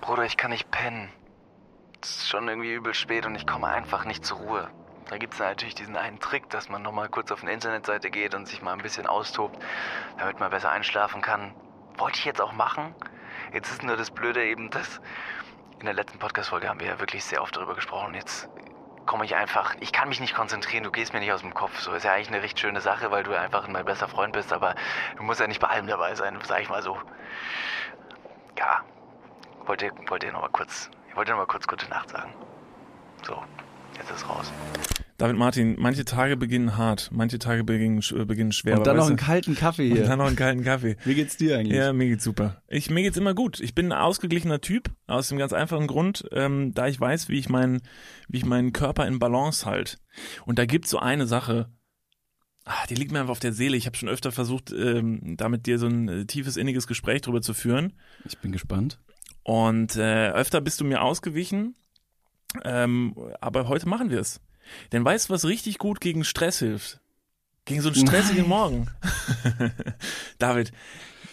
Bruder, ich kann nicht pennen. Es ist schon irgendwie übel spät und ich komme einfach nicht zur Ruhe. Da gibt es natürlich diesen einen Trick, dass man nochmal kurz auf eine Internetseite geht und sich mal ein bisschen austobt, damit man besser einschlafen kann. Wollte ich jetzt auch machen. Jetzt ist nur das Blöde eben, dass in der letzten Podcast-Folge haben wir ja wirklich sehr oft darüber gesprochen. Jetzt komme ich einfach, ich kann mich nicht konzentrieren, du gehst mir nicht aus dem Kopf. So ist ja eigentlich eine recht schöne Sache, weil du einfach mein bester Freund bist, aber du musst ja nicht bei allem dabei sein, sag ich mal so. Ja, wollte, wollte noch mal kurz, ich wollte noch mal kurz gute Nacht sagen. So, jetzt ist raus. David Martin, manche Tage beginnen hart, manche Tage beginnen, äh, beginnen schwer. Und dann noch einen kalten Kaffee hier. Und dann noch einen kalten Kaffee. Wie geht's dir eigentlich? Ja, mir geht's super. Ich, mir geht's immer gut. Ich bin ein ausgeglichener Typ, aus dem ganz einfachen Grund, ähm, da ich weiß, wie ich meinen, wie ich meinen Körper in Balance halt. Und da gibt's so eine Sache, ach, die liegt mir einfach auf der Seele. Ich habe schon öfter versucht, ähm, da mit dir so ein äh, tiefes, inniges Gespräch drüber zu führen. Ich bin gespannt. Und äh, öfter bist du mir ausgewichen, ähm, aber heute machen wir es. Denn weißt du, was richtig gut gegen Stress hilft? Gegen so einen stressigen Nein. Morgen. David,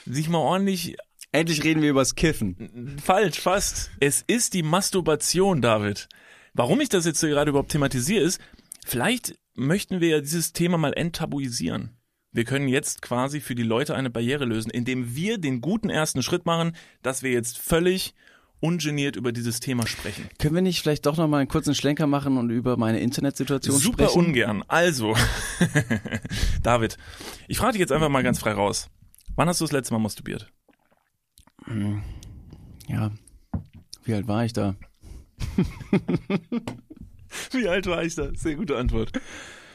sich mal ordentlich Endlich reden wir übers Kiffen. falsch, fast. Es ist die Masturbation, David. Warum ich das jetzt hier gerade überhaupt thematisiere, ist, vielleicht möchten wir ja dieses Thema mal enttabuisieren. Wir können jetzt quasi für die Leute eine Barriere lösen, indem wir den guten ersten Schritt machen, dass wir jetzt völlig ungeniert über dieses Thema sprechen. Können wir nicht vielleicht doch noch mal einen kurzen Schlenker machen und über meine Internetsituation Super sprechen? ungern. Also, David, ich frage dich jetzt einfach mal ganz frei raus. Wann hast du das letzte Mal masturbiert? Ja. Wie alt war ich da? Wie alt war ich da? Sehr gute Antwort.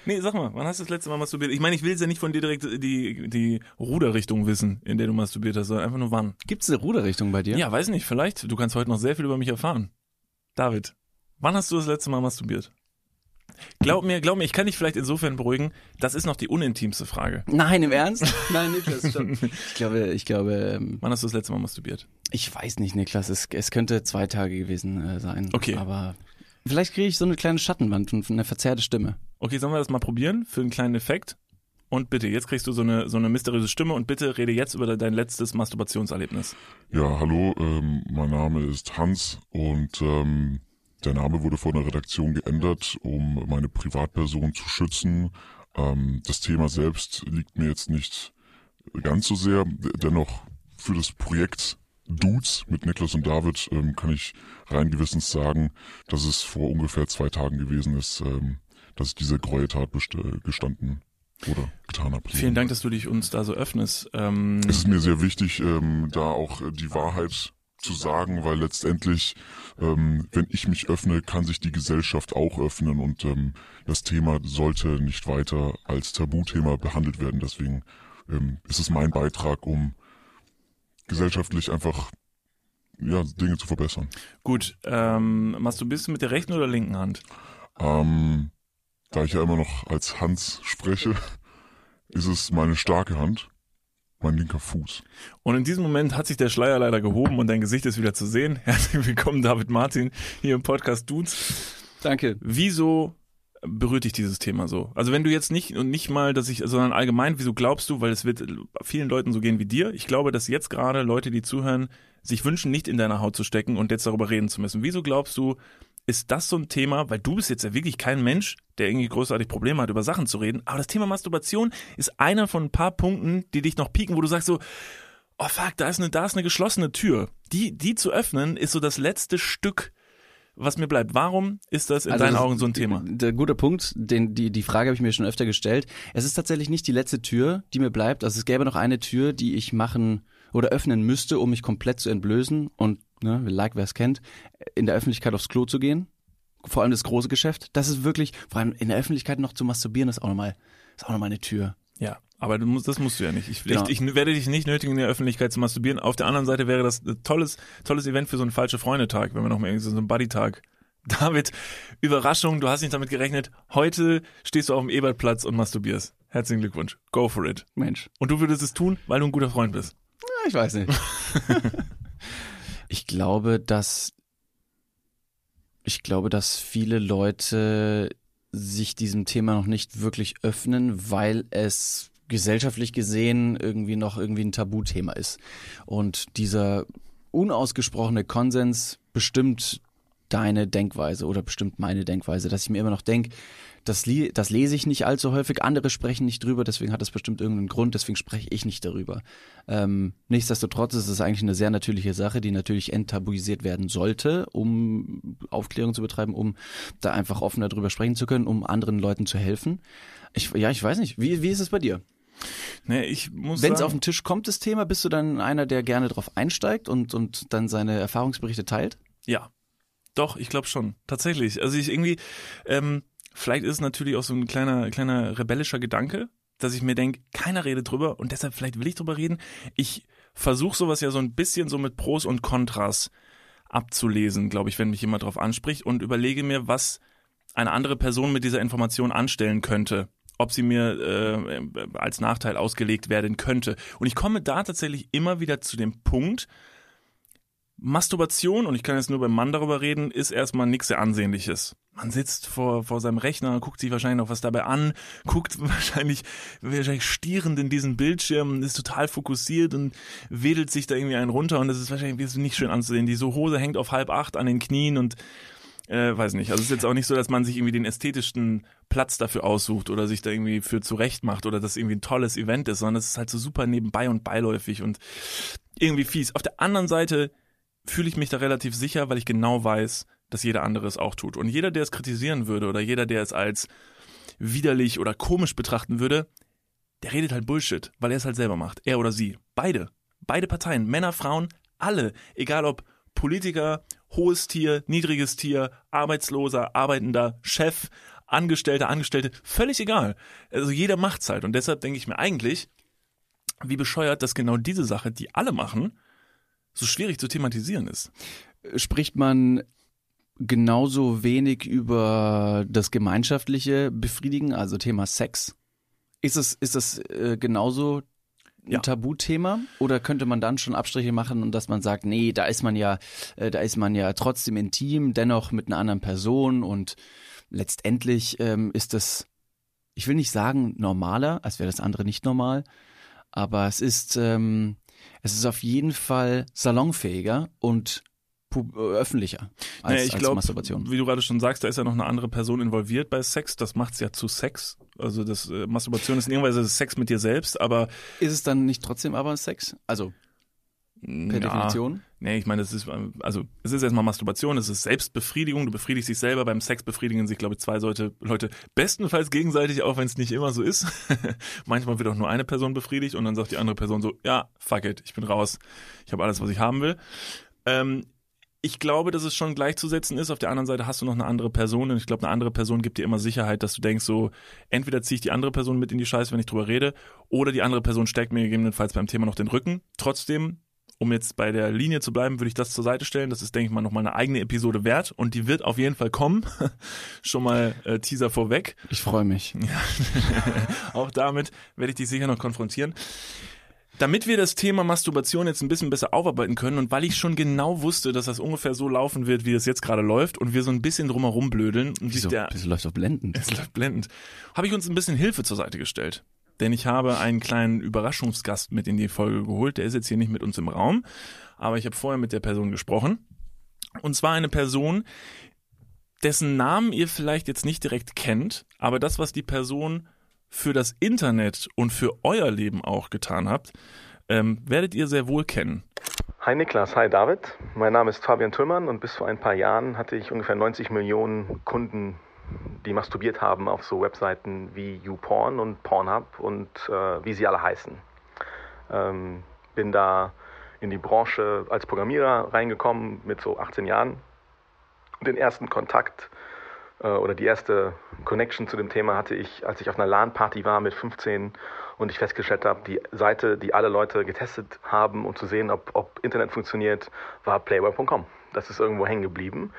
Nee, sag mal, wann hast du das letzte Mal masturbiert? Ich meine, ich will jetzt ja nicht von dir direkt die, die Ruderrichtung wissen, in der du masturbiert hast, sondern einfach nur wann. Gibt's eine Ruderrichtung bei dir? Ja, weiß nicht, vielleicht. Du kannst heute noch sehr viel über mich erfahren. David, wann hast du das letzte Mal masturbiert? Glaub mir, glaub mir, ich kann dich vielleicht insofern beruhigen, das ist noch die unintimste Frage. Nein, im Ernst? Nein, Niklas, schon. Ich glaube, ich glaube, ähm, Wann hast du das letzte Mal masturbiert? ich weiß nicht, Niklas. Es, es könnte zwei Tage gewesen äh, sein. Okay. Aber vielleicht kriege ich so eine kleine Schattenwand und eine verzerrte Stimme. Okay, sollen wir das mal probieren für einen kleinen Effekt? Und bitte, jetzt kriegst du so eine, so eine mysteriöse Stimme und bitte rede jetzt über dein letztes Masturbationserlebnis. Ja, hallo, ähm, mein Name ist Hans und ähm, der Name wurde von der Redaktion geändert, um meine Privatperson zu schützen. Ähm, das Thema selbst liegt mir jetzt nicht ganz so sehr. Dennoch für das Projekt Dudes mit Niklas und David ähm, kann ich rein gewissens sagen, dass es vor ungefähr zwei Tagen gewesen ist, ähm, dass ich diese Gräueltat best- gestanden oder getan habe. Vielen Dank, dass du dich uns da so öffnest. Ähm, Es ist mir sehr wichtig, ähm, da auch äh, die Wahrheit zu sagen, weil letztendlich, ähm, wenn ich mich öffne, kann sich die Gesellschaft auch öffnen und ähm, das Thema sollte nicht weiter als Tabuthema behandelt werden. Deswegen ähm, ist es mein Beitrag, um gesellschaftlich einfach ja, Dinge zu verbessern. gut, ähm, masturbierst du mit der rechten oder linken Hand? Ähm, da ich ja immer noch als Hans spreche, ist es meine starke Hand, mein linker Fuß. Und in diesem Moment hat sich der Schleier leider gehoben und dein Gesicht ist wieder zu sehen. Herzlich willkommen, David Martin, hier im Podcast Dudes. Danke. Wieso berührt dich dieses Thema so? Also wenn du jetzt nicht und nicht mal, dass ich, sondern allgemein, wieso glaubst du, weil es wird vielen Leuten so gehen wie dir. Ich glaube, dass jetzt gerade Leute, die zuhören, sich wünschen, nicht in deiner Haut zu stecken und jetzt darüber reden zu müssen. Wieso glaubst du, ist das so ein Thema, weil du bist jetzt ja wirklich kein Mensch, der irgendwie großartig Probleme hat, über Sachen zu reden, aber das Thema Masturbation ist einer von ein paar Punkten, die dich noch pieken, wo du sagst so, oh fuck, da ist eine, da ist eine geschlossene Tür. Die, die zu öffnen, ist so das letzte Stück, was mir bleibt. Warum ist das in Also deinen das- Augen so ein Thema? Der gute Punkt, den, die, die Frage habe ich mir schon öfter gestellt. Es ist tatsächlich nicht die letzte Tür, die mir bleibt. Also es gäbe noch eine Tür, die ich machen oder öffnen müsste, um mich komplett zu entblößen und, ne, like wer es kennt, in der Öffentlichkeit aufs Klo zu gehen. Vor allem das große Geschäft. Das ist wirklich, vor allem in der Öffentlichkeit noch zu masturbieren, ist auch nochmal, ist auch nochmal eine Tür. Ja, aber du musst, das musst du ja nicht. Ich, Genau. ich, ich werde dich nicht nötigen, in der Öffentlichkeit zu masturbieren. Auf der anderen Seite wäre das ein tolles, tolles Event für so einen falsche Freundetag, wenn wir noch mal irgendwie so einen Buddy-Tag. David, Überraschung, du hast nicht damit gerechnet. Heute stehst du auf dem Ebertplatz und masturbierst. Herzlichen Glückwunsch. Go for it. Mensch. Und du würdest es tun, weil du ein guter Freund bist. Ja, ich weiß nicht. ich glaube, dass ich glaube, dass viele Leute sich diesem Thema noch nicht wirklich öffnen, weil es gesellschaftlich gesehen irgendwie noch irgendwie ein Tabuthema ist. Und dieser unausgesprochene Konsens bestimmt deine Denkweise oder bestimmt meine Denkweise, dass ich mir immer noch denke, das, das lese ich nicht allzu häufig, andere sprechen nicht drüber, deswegen hat das bestimmt irgendeinen Grund, deswegen spreche ich nicht darüber. Ähm, nichtsdestotrotz ist es eigentlich eine sehr natürliche Sache, die natürlich enttabuisiert werden sollte, um Aufklärung zu betreiben, um da einfach offener drüber sprechen zu können, um anderen Leuten zu helfen. Ich, ja, ich weiß nicht. Wie, wie ist es bei dir? Nee, ich muss Wenn es auf den Tisch kommt, das Thema, bist du dann einer, der gerne drauf einsteigt und, und dann seine Erfahrungsberichte teilt? Ja. Doch, ich glaube schon. Tatsächlich. Also ich irgendwie, ähm, Vielleicht ist es natürlich auch so ein kleiner, kleiner rebellischer Gedanke, dass ich mir denke, keiner redet drüber und deshalb vielleicht will ich drüber reden. Ich versuche sowas ja so ein bisschen so mit Pros und Kontras abzulesen, glaube ich, wenn mich jemand drauf anspricht und überlege mir, was eine andere Person mit dieser Information anstellen könnte, ob sie mir äh, als Nachteil ausgelegt werden könnte. Und ich komme da tatsächlich immer wieder zu dem Punkt, Masturbation, und ich kann jetzt nur beim Mann darüber reden, ist erstmal nichts sehr Ansehnliches. Man sitzt vor, vor seinem Rechner, guckt sich wahrscheinlich noch was dabei an, guckt wahrscheinlich, wahrscheinlich stierend in diesen Bildschirm, ist total fokussiert und wedelt sich da irgendwie einen runter und das ist wahrscheinlich nicht schön anzusehen. Die so Hose hängt auf halb acht an den Knien und äh, weiß nicht. Also es ist jetzt auch nicht so, dass man sich irgendwie den ästhetischen Platz dafür aussucht oder sich da irgendwie für zurecht macht oder das irgendwie ein tolles Event ist, sondern es ist halt so super nebenbei und beiläufig und irgendwie fies. Auf der anderen Seite fühle ich mich da relativ sicher, weil ich genau weiß, dass jeder andere es auch tut. Und jeder, der es kritisieren würde oder jeder, der es als widerlich oder komisch betrachten würde, der redet halt Bullshit, weil er es halt selber macht. Er oder sie. Beide. Beide Parteien. Männer, Frauen, alle. Egal ob Politiker, hohes Tier, niedriges Tier, Arbeitsloser, Arbeitender, Chef, Angestellter, Angestellte, völlig egal. Also jeder macht's halt. Und deshalb denke ich mir eigentlich, wie bescheuert, dass genau diese Sache, die alle machen, so schwierig zu thematisieren ist. Spricht man genauso wenig über das gemeinschaftliche Befriedigen, also Thema Sex? Ist es, ist das äh, genauso ein ja. Tabuthema oder könnte man dann schon Abstriche machen und dass man sagt, nee, da ist man ja, äh, da ist man ja trotzdem intim, dennoch mit einer anderen Person und letztendlich ähm, ist das, ich will nicht sagen normaler, als wäre das andere nicht normal, aber es ist ähm, es ist auf jeden Fall salonfähiger und öffentlicher als, naja, ich glaube, Wie du gerade schon sagst, da ist ja noch eine andere Person involviert bei Sex. Das macht es ja zu Sex. Also das äh, Masturbation ist in irgendeiner Weise Sex mit dir selbst, aber ist es dann nicht trotzdem aber Sex? Also Per ja, Definition? Nee, ich meine, das ist, also, es ist erstmal Masturbation, es ist Selbstbefriedigung, du befriedigst dich selber, beim Sex befriedigen sich, glaube ich, zwei Leute, Leute bestenfalls gegenseitig, auch wenn es nicht immer so ist. Manchmal wird auch nur eine Person befriedigt und dann sagt die andere Person so, ja, fuck it, ich bin raus, ich habe alles, was ich haben will. Ähm, ich glaube, dass es schon gleichzusetzen ist. Auf der anderen Seite hast du noch eine andere Person und ich glaube, eine andere Person gibt dir immer Sicherheit, dass du denkst, so, entweder ziehe ich die andere Person mit in die Scheiße, wenn ich drüber rede, oder die andere Person stärkt mir gegebenenfalls beim Thema noch den Rücken. Trotzdem um jetzt bei der Linie zu bleiben, würde ich das zur Seite stellen. Das ist, denke ich mal, nochmal eine eigene Episode wert und die wird auf jeden Fall kommen. Schon mal äh, Teaser vorweg. Ich freue mich. Ja. Auch damit werde ich dich sicher noch konfrontieren. Damit wir das Thema Masturbation jetzt ein bisschen besser aufarbeiten können und weil ich schon genau wusste, dass das ungefähr so laufen wird, wie es jetzt gerade läuft und wir so ein bisschen drumherum blödeln und Wieso? der, das läuft doch blendend. Es läuft blendend. Habe ich uns ein bisschen Hilfe zur Seite gestellt denn ich habe einen kleinen Überraschungsgast mit in die Folge geholt. Der ist jetzt hier nicht mit uns im Raum, aber ich habe vorher mit der Person gesprochen. Und zwar eine Person, dessen Namen ihr vielleicht jetzt nicht direkt kennt, aber das, was die Person für das Internet und für euer Leben auch getan habt, ähm, werdet ihr sehr wohl kennen. Hi Niklas, hi David. Mein Name ist Fabian Tüllmann und bis vor ein paar Jahren hatte ich ungefähr 90 Millionen Kunden die masturbiert haben auf so Webseiten wie YouPorn und Pornhub und äh, wie sie alle heißen. Ähm, bin da in die Branche als Programmierer reingekommen mit so 18 Jahren. Den ersten Kontakt oder die erste Connection zu dem Thema hatte ich, als ich auf einer LAN-Party war mit 15 und ich festgestellt habe, die Seite, die alle Leute getestet haben, um zu sehen, ob, ob Internet funktioniert, war playboy.com. Das ist irgendwo hängen geblieben.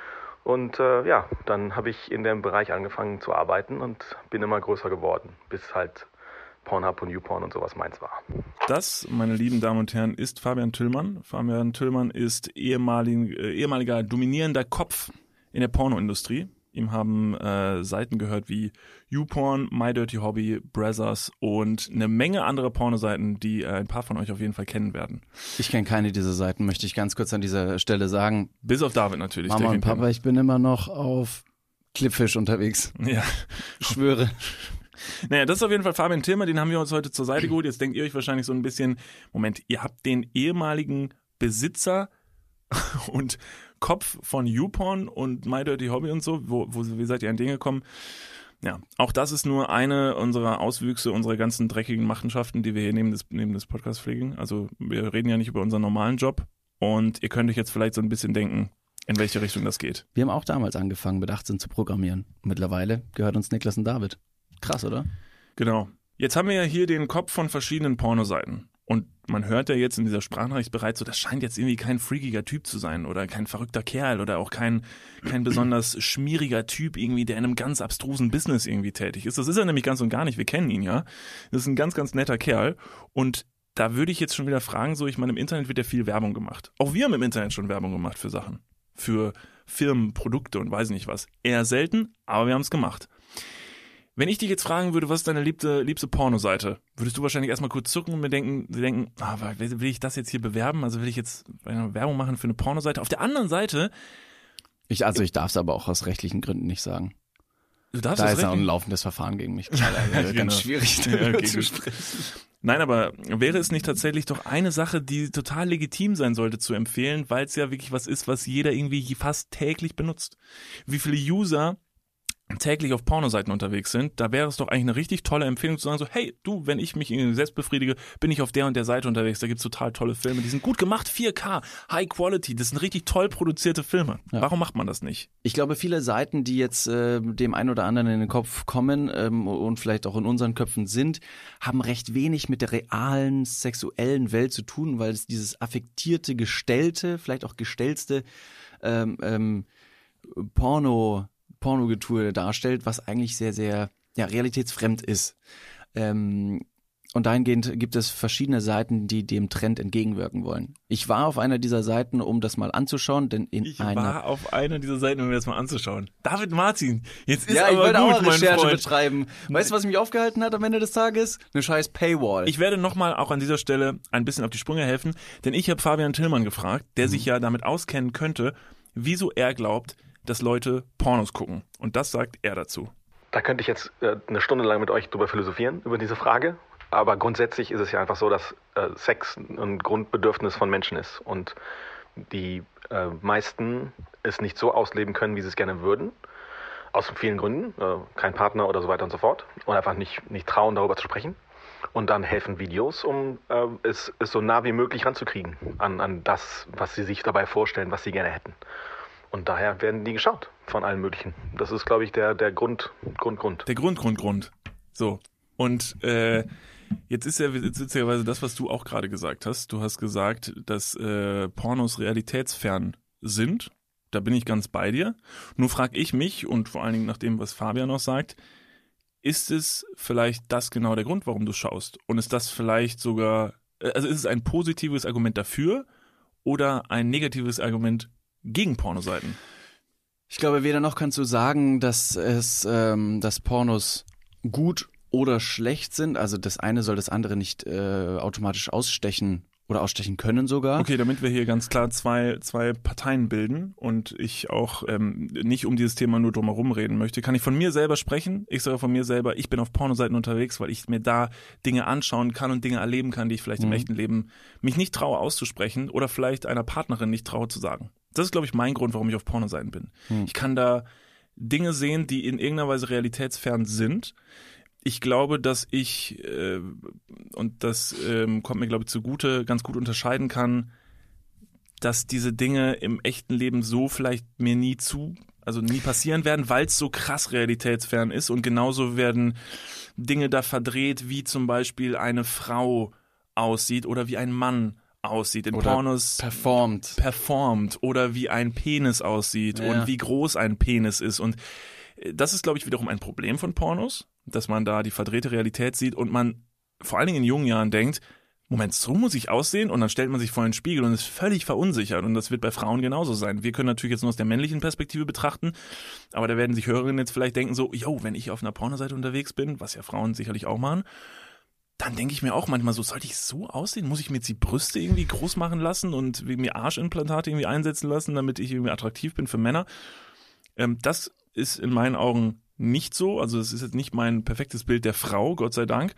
Und äh, ja, dann habe ich in dem Bereich angefangen zu arbeiten und bin immer größer geworden, bis halt Pornhub und YouPorn und sowas meins war. Das, meine lieben Damen und Herren, ist Fabian Tüllmann. Fabian Tüllmann ist ehemalig, äh, ehemaliger dominierender Kopf in der Pornoindustrie. Ihm haben äh, Seiten gehört wie YouPorn, My Dirty Hobby, Brothers und eine Menge andere Pornoseiten, die äh, ein paar von euch auf jeden Fall kennen werden. Ich kenne keine dieser Seiten, möchte ich ganz kurz an dieser Stelle sagen. Bis auf David natürlich. Mama und Papa, ich bin immer noch auf Clipfish unterwegs. Ja. Ich schwöre. Naja, das ist auf jeden Fall Fabian Tilmer, den haben wir uns heute zur Seite geholt. Jetzt denkt ihr euch wahrscheinlich so ein bisschen, Moment, ihr habt den ehemaligen Besitzer und Kopf von YouPorn und My Dirty Hobby und so, wo, wo wie seid ihr an den gekommen? Ja, auch das ist nur eine unserer Auswüchse unserer ganzen dreckigen Machenschaften, die wir hier neben des, neben des Podcasts pflegen. Also wir reden ja nicht über unseren normalen Job und ihr könnt euch jetzt vielleicht so ein bisschen denken, in welche Richtung das geht. Wir haben auch damals angefangen, mit 18 zu programmieren. Mittlerweile gehört uns Niklas und David. Krass, oder? Genau. Jetzt haben wir ja hier den Kopf von verschiedenen Pornoseiten. Und man hört ja jetzt in dieser Sprachnachricht bereits so, das scheint jetzt irgendwie kein freakiger Typ zu sein oder kein verrückter Kerl oder auch kein, kein besonders schmieriger Typ irgendwie, der in einem ganz abstrusen Business irgendwie tätig ist. Das ist er nämlich ganz und gar nicht. Wir kennen ihn ja. Das ist ein ganz, ganz netter Kerl. Und da würde ich jetzt schon wieder fragen, so, ich meine, im Internet wird ja viel Werbung gemacht. Auch wir haben im Internet schon Werbung gemacht für Sachen. Für Firmen, Produkte und weiß nicht was. Eher selten, aber wir haben es gemacht. Wenn ich dich jetzt fragen würde, was ist deine liebste, liebste Pornoseite, würdest du wahrscheinlich erstmal kurz zucken und mir denken, denken, ah, will ich das jetzt hier bewerben? Also will ich jetzt eine Werbung machen für eine Pornoseite? Auf der anderen Seite. Ich, also ich darf es aber auch aus rechtlichen Gründen nicht sagen. Du darfst da ist ja ein laufendes Verfahren gegen mich. Also Genau. Ganz schwierig Ja, okay, zu sprechen. Nein, aber wäre es nicht tatsächlich doch eine Sache, die total legitim sein sollte zu empfehlen, weil es ja wirklich was ist, was jeder irgendwie fast täglich benutzt? Wie viele User täglich auf Pornoseiten unterwegs sind, da wäre es doch eigentlich eine richtig tolle Empfehlung zu sagen, so, hey, du, wenn ich mich selbst befriedige, bin ich auf der und der Seite unterwegs, da gibt's total tolle Filme, die sind gut gemacht, 4K, High Quality, das sind richtig toll produzierte Filme. Ja. Warum macht man das nicht? Ich glaube, viele Seiten, die jetzt äh, dem einen oder anderen in den Kopf kommen ähm, und vielleicht auch in unseren Köpfen sind, haben recht wenig mit der realen sexuellen Welt zu tun, weil es dieses affektierte, gestellte, vielleicht auch gestellte ähm, ähm, Porno, Pornogetue darstellt, was eigentlich sehr, sehr ja, realitätsfremd ist. Ähm, und dahingehend gibt es verschiedene Seiten, die dem Trend entgegenwirken wollen. Ich war auf einer dieser Seiten, um das mal anzuschauen, denn in Ich einer war auf einer dieser Seiten, um mir das mal anzuschauen. David Martin, jetzt ist ja, ich aber wollte gut, auch Recherche Freund. betreiben. Weißt du, was mich aufgehalten hat am Ende des Tages? Eine scheiß Paywall. Ich werde nochmal auch an dieser Stelle ein bisschen auf die Sprünge helfen, denn ich habe Fabian Tillmann gefragt, der sich ja damit auskennen könnte, wieso er glaubt, dass Leute Pornos gucken. Und das sagt er dazu. Da könnte ich jetzt äh, eine Stunde lang mit euch drüber philosophieren, über diese Frage. Aber grundsätzlich ist es ja einfach so, dass äh, Sex ein Grundbedürfnis von Menschen ist. Und die äh, meisten es nicht so ausleben können, wie sie es gerne würden. Aus vielen Gründen. Äh, kein Partner oder so weiter und so fort. Und einfach nicht, nicht trauen, darüber zu sprechen. Und dann helfen Videos, um äh, es, es so nah wie möglich ranzukriegen an, an das, was sie sich dabei vorstellen, was sie gerne hätten. Und daher werden die geschaut von allen möglichen. Das ist, glaube ich, der, der Grund, Grund, Grund. Der Grund, Grund, Grund. So. Und äh, jetzt ist ja witzigerweise das, was du auch gerade gesagt hast. Du hast gesagt, dass äh, Pornos realitätsfern sind. Da bin ich ganz bei dir. Nur frage ich mich und vor allen Dingen nach dem, was Fabian noch sagt, ist es vielleicht das genau der Grund, warum du schaust? Und ist das vielleicht sogar, äh, also ist es ein positives Argument dafür oder ein negatives Argument gegen Pornoseiten? Ich glaube, weder noch kannst du sagen, dass es, ähm, dass Pornos gut oder schlecht sind. Also das eine soll das andere nicht äh, automatisch ausstechen oder ausstechen können sogar. Okay, damit wir hier ganz klar zwei, zwei Parteien bilden und ich auch ähm, nicht um dieses Thema nur drumherum reden möchte, kann ich von mir selber sprechen. Ich sage von mir selber, ich bin auf Pornoseiten unterwegs, weil ich mir da Dinge anschauen kann und Dinge erleben kann, die ich vielleicht im Mhm. echten Leben mich nicht traue auszusprechen oder vielleicht einer Partnerin nicht traue zu sagen. Das ist, glaube ich, mein Grund, warum ich auf Pornoseiten bin. Mhm. Ich kann da Dinge sehen, die in irgendeiner Weise realitätsfern sind. Ich glaube, dass ich, äh, und das ähm, kommt mir, glaube ich, zugute, ganz gut unterscheiden kann, dass diese Dinge im echten Leben so vielleicht mir nie zu, also nie passieren werden, weil es so krass realitätsfern ist. Und genauso werden Dinge da verdreht, wie zum Beispiel eine Frau aussieht oder wie ein Mann aussieht. In Oder Pornos Performt. performt oder wie ein Penis aussieht Ja. und wie groß ein Penis ist. Und äh, das ist, glaube ich, wiederum ein Problem von Pornos, dass man da die verdrehte Realität sieht und man vor allen Dingen in jungen Jahren denkt, Moment, so muss ich aussehen? Und dann stellt man sich vor den Spiegel und ist völlig verunsichert. Und das wird bei Frauen genauso sein. Wir können natürlich jetzt nur aus der männlichen Perspektive betrachten, aber da werden sich Hörerinnen jetzt vielleicht denken so, yo, wenn ich auf einer Pornoseite unterwegs bin, was ja Frauen sicherlich auch machen, dann denke ich mir auch manchmal so, sollte ich so aussehen? Muss ich mir jetzt die Brüste irgendwie groß machen lassen und mir Arschimplantate irgendwie einsetzen lassen, damit ich irgendwie attraktiv bin für Männer? Ähm, das ist in meinen Augen nicht so. Also es ist jetzt nicht mein perfektes Bild der Frau, Gott sei Dank.